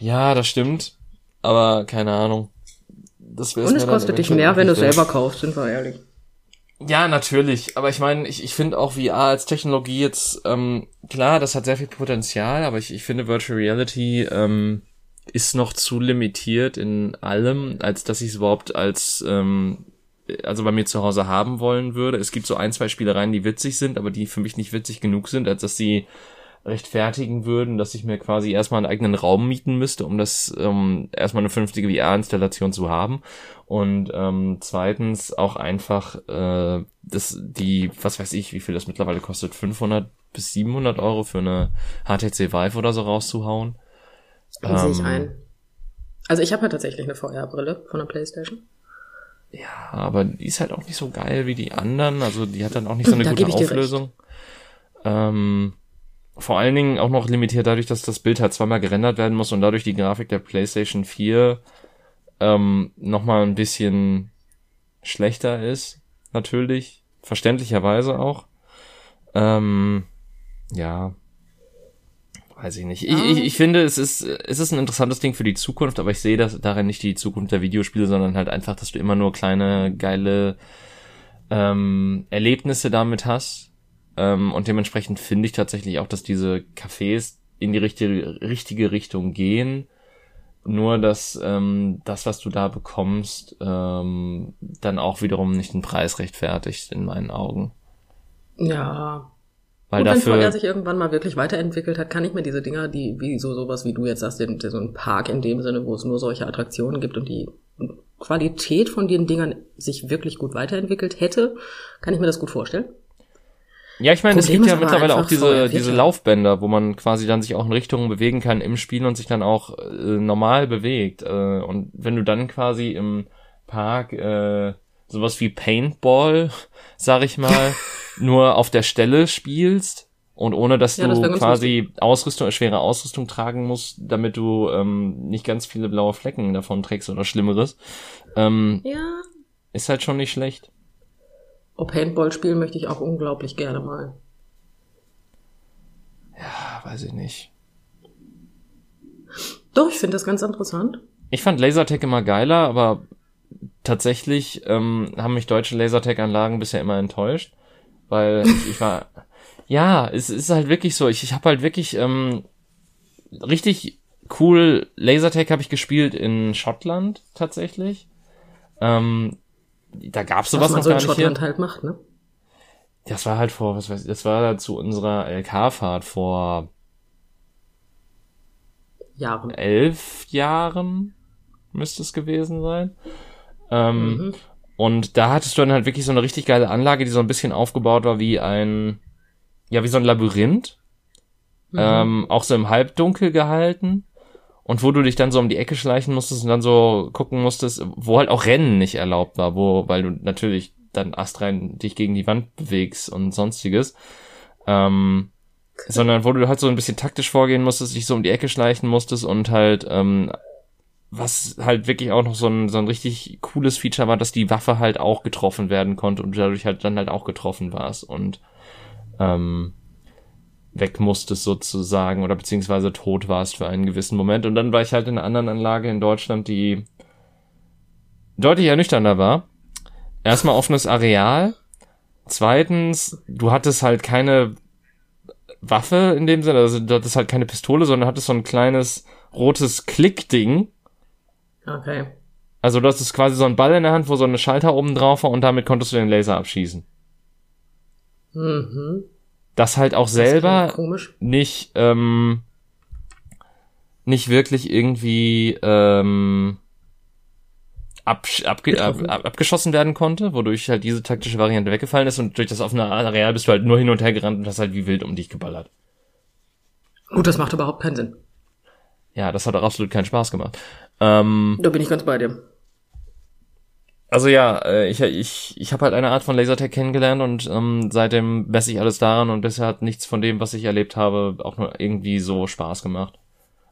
Ja, das stimmt. Aber keine Ahnung. Das Und es kostet dich mehr, wenn du selber kaufst, sind wir ehrlich. Ja, natürlich. Aber ich meine, ich, ich finde auch VR als Technologie jetzt, ähm, klar, das hat sehr viel Potenzial, aber ich, ich finde Virtual Reality ähm, ist noch zu limitiert in allem, als dass ich es überhaupt als ähm, also bei mir zu Hause haben wollen würde. Es gibt so ein, zwei Spielereien, die witzig sind, aber die für mich nicht witzig genug sind, als dass sie rechtfertigen würden, dass ich mir quasi erstmal einen eigenen Raum mieten müsste, um das ähm, erstmal eine vernünftige VR-Installation zu haben. Und ähm, zweitens auch einfach äh, das die, was weiß ich, wie viel das mittlerweile kostet, 500 bis 700 Euro für eine HTC Vive oder so rauszuhauen. Das ähm, sehe ich ein. Also ich habe ja tatsächlich eine VR-Brille von der PlayStation. Ja, aber die ist halt auch nicht so geil wie die anderen. Also die hat dann auch nicht so eine da gute Auflösung. Ähm, vor allen Dingen auch noch limitiert dadurch, dass das Bild halt zweimal gerendert werden muss und dadurch die Grafik der PlayStation 4 ähm, nochmal ein bisschen schlechter ist. Natürlich. Verständlicherweise auch. Ähm, ja, weiß ich nicht. Ich, ich, ich finde, es ist, es ist ein interessantes Ding für die Zukunft, aber ich sehe das darin nicht die Zukunft der Videospiele, sondern halt einfach, dass du immer nur kleine, geile ähm, Erlebnisse damit hast. Ähm, und dementsprechend finde ich tatsächlich auch, dass diese Cafés in die richtige, richtige Richtung gehen. Nur, dass ähm, das, was du da bekommst, ähm, dann auch wiederum nicht den Preis rechtfertigt, in meinen Augen. Ja, weil und dafür, wenn VR sich irgendwann mal wirklich weiterentwickelt hat, kann ich mir diese Dinger, die wie so sowas wie du jetzt sagst, den, so ein Park in dem Sinne, wo es nur solche Attraktionen gibt und die Qualität von den Dingern sich wirklich gut weiterentwickelt hätte, kann ich mir das gut vorstellen. Ja, ich meine, es gibt ja mittlerweile auch diese, diese Laufbänder, wo man quasi dann sich auch in Richtungen bewegen kann im Spiel und sich dann auch äh, normal bewegt. Äh, und wenn du dann quasi im Park äh, sowas wie Paintball, sag ich mal, nur auf der Stelle spielst und ohne dass ja, du das quasi Ausrüstung, schwere Ausrüstung tragen musst, damit du ähm, nicht ganz viele blaue Flecken davon trägst oder Schlimmeres. Ähm, ja. Ist halt schon nicht schlecht. Ob Paintball spielen möchte ich auch unglaublich gerne mal. Ja, weiß ich nicht. Doch, ich finde das ganz interessant. Ich fand Lasertag immer geiler, aber tatsächlich ähm, haben mich deutsche Lasertag-Anlagen bisher immer enttäuscht weil ich, ich war, ja, es ist halt wirklich so, ich, ich habe halt wirklich ähm, richtig cool Lasertag habe ich gespielt in Schottland tatsächlich. Ähm, da gab's sowas was man noch so gar in nicht Schottland hier. halt macht, ne? Das war halt vor, was weiß ich, das war zu unserer LK-Fahrt vor Jahren. Elf Jahren müsste es gewesen sein. Ähm, mhm. Und da hattest du dann halt wirklich so eine richtig geile Anlage, die so ein bisschen aufgebaut war wie ein, ja, wie so ein Labyrinth. mhm. ähm, auch so im Halbdunkel gehalten und wo du dich dann so um die Ecke schleichen musstest und dann so gucken musstest, wo halt auch Rennen nicht erlaubt war, wo, weil du natürlich dann astrein dich gegen die Wand bewegst und sonstiges. Ähm, sondern wo du halt so ein bisschen taktisch vorgehen musstest, dich so um die Ecke schleichen musstest und halt, ähm, was halt wirklich auch noch so ein, so ein richtig cooles Feature war, dass die Waffe halt auch getroffen werden konnte und dadurch halt dann halt auch getroffen warst und ähm, weg musstest sozusagen oder beziehungsweise tot warst für einen gewissen Moment. Und dann war ich halt in einer anderen Anlage in Deutschland, die deutlich ernüchternder war. Erstmal offenes Areal. Zweitens, du hattest halt keine Waffe in dem Sinne, also du hattest halt keine Pistole, sondern hattest so ein kleines rotes Klickding. Okay. Also du hattest quasi so einen Ball in der Hand, wo so eine Schalter oben drauf war und damit konntest du den Laser abschießen. Mhm. Das halt auch selber nicht, ähm, nicht wirklich irgendwie ähm, ab, ab, ab, abgeschossen werden konnte, wodurch halt diese taktische Variante weggefallen ist und durch das offene Areal bist du halt nur hin und her gerannt und hast halt wie wild um dich geballert. Gut, das macht überhaupt keinen Sinn. Ja, das hat auch absolut keinen Spaß gemacht. Ähm, da bin ich ganz bei dir. Also ja, äh, ich, ich, ich habe halt eine Art von Lasertag kennengelernt und ähm, seitdem messe ich alles daran und bisher hat nichts von dem, was ich erlebt habe, auch nur irgendwie so Spaß gemacht.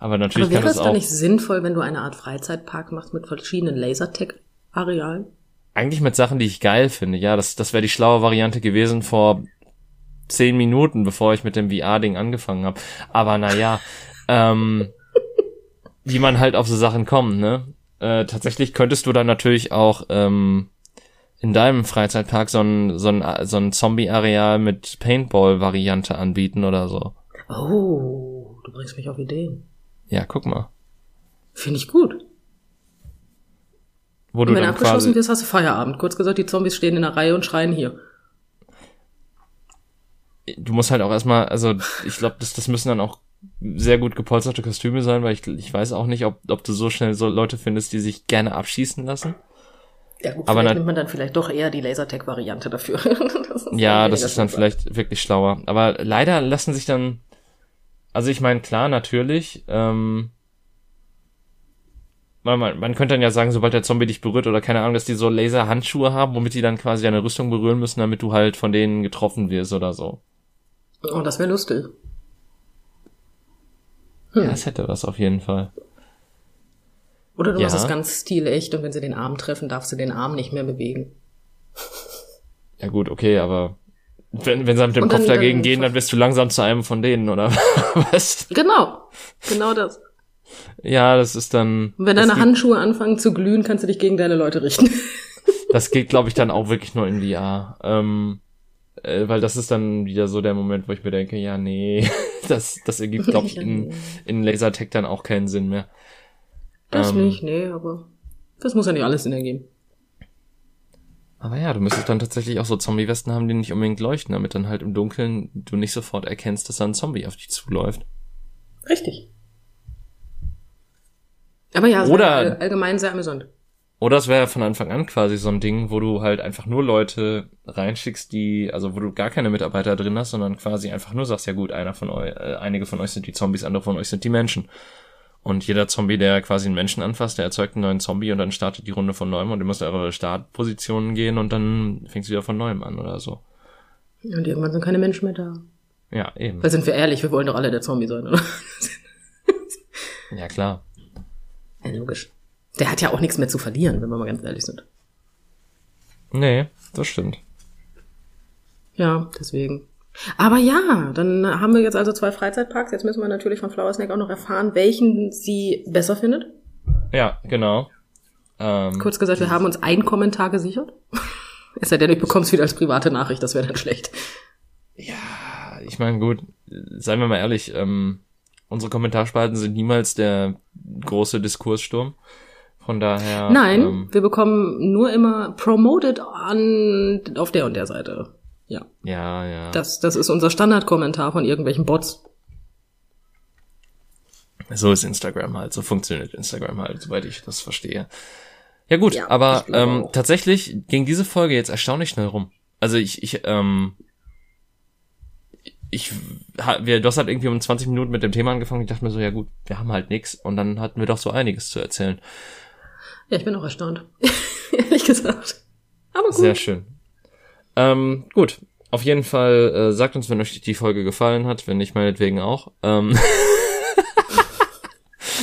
Aber natürlich Aber wäre kann es auch. dann nicht sinnvoll, wenn du eine Art Freizeitpark machst mit verschiedenen Lasertag-Arealen? Eigentlich mit Sachen, die ich geil finde. Ja, das, das wäre die schlaue Variante gewesen vor zehn Minuten, bevor ich mit dem VR-Ding angefangen habe. Aber naja, ähm, wie man halt auf so Sachen kommt, ne? Äh, tatsächlich könntest du dann natürlich auch ähm, in deinem Freizeitpark so ein, so ein, so ein Zombie-Areal mit Paintball-Variante anbieten oder so. Oh, du bringst mich auf Ideen. Ja, guck mal. Finde ich gut. Wo und du wenn dann abgeschlossen quasi, wirst, hast du Feierabend. Kurz gesagt, die Zombies stehen in der Reihe und schreien hier. du musst halt auch erstmal, also ich glaube, das, das müssen dann auch sehr gut gepolsterte Kostüme sein, weil ich, ich weiß auch nicht, ob, ob du so schnell so Leute findest, die sich gerne abschießen lassen. Ja gut, Aber nimmt man dann vielleicht doch eher die Lasertag-Variante dafür. das Ja, das ist dann schlimm. vielleicht wirklich schlauer. Aber leider lassen sich dann, also ich meine, klar, natürlich, ähm, man, man, man könnte dann ja sagen, sobald der Zombie dich berührt oder keine Ahnung, dass die so Laserhandschuhe haben, womit die dann quasi deine Rüstung berühren müssen, damit du halt von denen getroffen wirst oder so. Oh, das wäre lustig. Ja, das hätte was auf jeden Fall. Oder du Ja. machst es ganz stilecht und wenn sie den Arm treffen, darfst du den Arm nicht mehr bewegen. Ja gut, okay, aber wenn, wenn sie mit dem Und Kopf dann- dagegen dann- gehen, dann bist du langsam zu einem von denen, oder was? Genau. Genau das. Ja, das ist dann. Und wenn deine Handschuhe anfangen zu glühen, kannst du dich gegen deine Leute richten. Das geht, glaube ich, dann auch wirklich nur in VR. Ähm, äh, weil das ist dann wieder so der Moment, wo ich mir denke, ja, nee, das, das ergibt, glaube ich, in, in Lasertag dann auch keinen Sinn mehr. Das Ähm, nicht, nee, aber das muss ja nicht alles Sinn ergeben. Aber ja, du müsstest dann tatsächlich auch so Zombie-Westen haben, die nicht unbedingt leuchten, damit dann halt im Dunkeln du nicht sofort erkennst, dass da ein Zombie auf dich zuläuft. Richtig. Aber ja, Oder- war all- allgemein sehr amüsant. Oder es wäre von Anfang an quasi so ein Ding, wo du halt einfach nur Leute reinschickst, die, also wo du gar keine Mitarbeiter drin hast, sondern quasi einfach nur sagst, ja gut, einer von euch, äh, einige von euch sind die Zombies, andere von euch sind die Menschen. Und jeder Zombie, der quasi einen Menschen anfasst, der erzeugt einen neuen Zombie und dann startet die Runde von neuem und ihr müsst eure Startpositionen gehen und dann fängst du wieder von neuem an oder so. Und irgendwann sind keine Menschen mehr da. Ja, eben. Weil sind wir ehrlich, wir wollen doch alle der Zombie sein, oder? Ja, klar. Ja, logisch. Der hat ja auch nichts mehr zu verlieren, wenn wir mal ganz ehrlich sind. Nee, das stimmt. Ja, deswegen. Aber ja, dann haben wir jetzt also zwei Freizeitparks. Jetzt müssen wir natürlich von Flower Snack auch noch erfahren, welchen sie besser findet. Ja, genau. Ähm, Kurz gesagt, wir haben uns einen Kommentar gesichert. Es sei denn, ich bekomm's wieder als private Nachricht, das wäre dann schlecht. ich meine, gut, seien wir mal ehrlich, ähm, unsere Kommentarspalten sind niemals der große Diskurssturm. Von daher. Nein, Ähm, wir bekommen nur immer promoted an auf der und der Seite. Ja, ja, ja. das, das ist unser Standardkommentar von irgendwelchen Bots. So ist Instagram halt, so funktioniert Instagram halt, soweit ich das verstehe. Ja gut, Ja, aber ähm, auch. tatsächlich ging diese Folge jetzt erstaunlich schnell rum. Also ich, ich, ähm, ich, wir, du hast halt irgendwie um 20 Minuten mit dem Thema angefangen. Ich dachte mir so, ja gut, wir haben halt nix. Und dann hatten wir doch so einiges zu erzählen. Ja, ich bin auch erstaunt. Ehrlich gesagt. Aber gut. Sehr schön. Ähm, gut. Auf jeden Fall äh, sagt uns, wenn euch die Folge gefallen hat, wenn nicht meinetwegen auch. Ähm,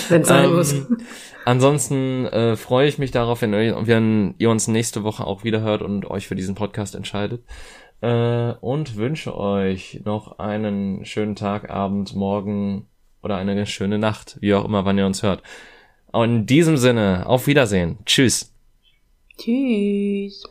wenn sein ähm, muss. Ansonsten äh, freue ich mich darauf, wenn, ihr- wenn ihr uns nächste Woche auch wieder hört und euch für diesen Podcast entscheidet. Äh, und wünsche euch noch einen schönen Tag, Abend, Morgen oder eine schöne Nacht, wie auch immer, wann ihr uns hört. Und in diesem Sinne, auf Wiedersehen. Tschüss. Tschüss.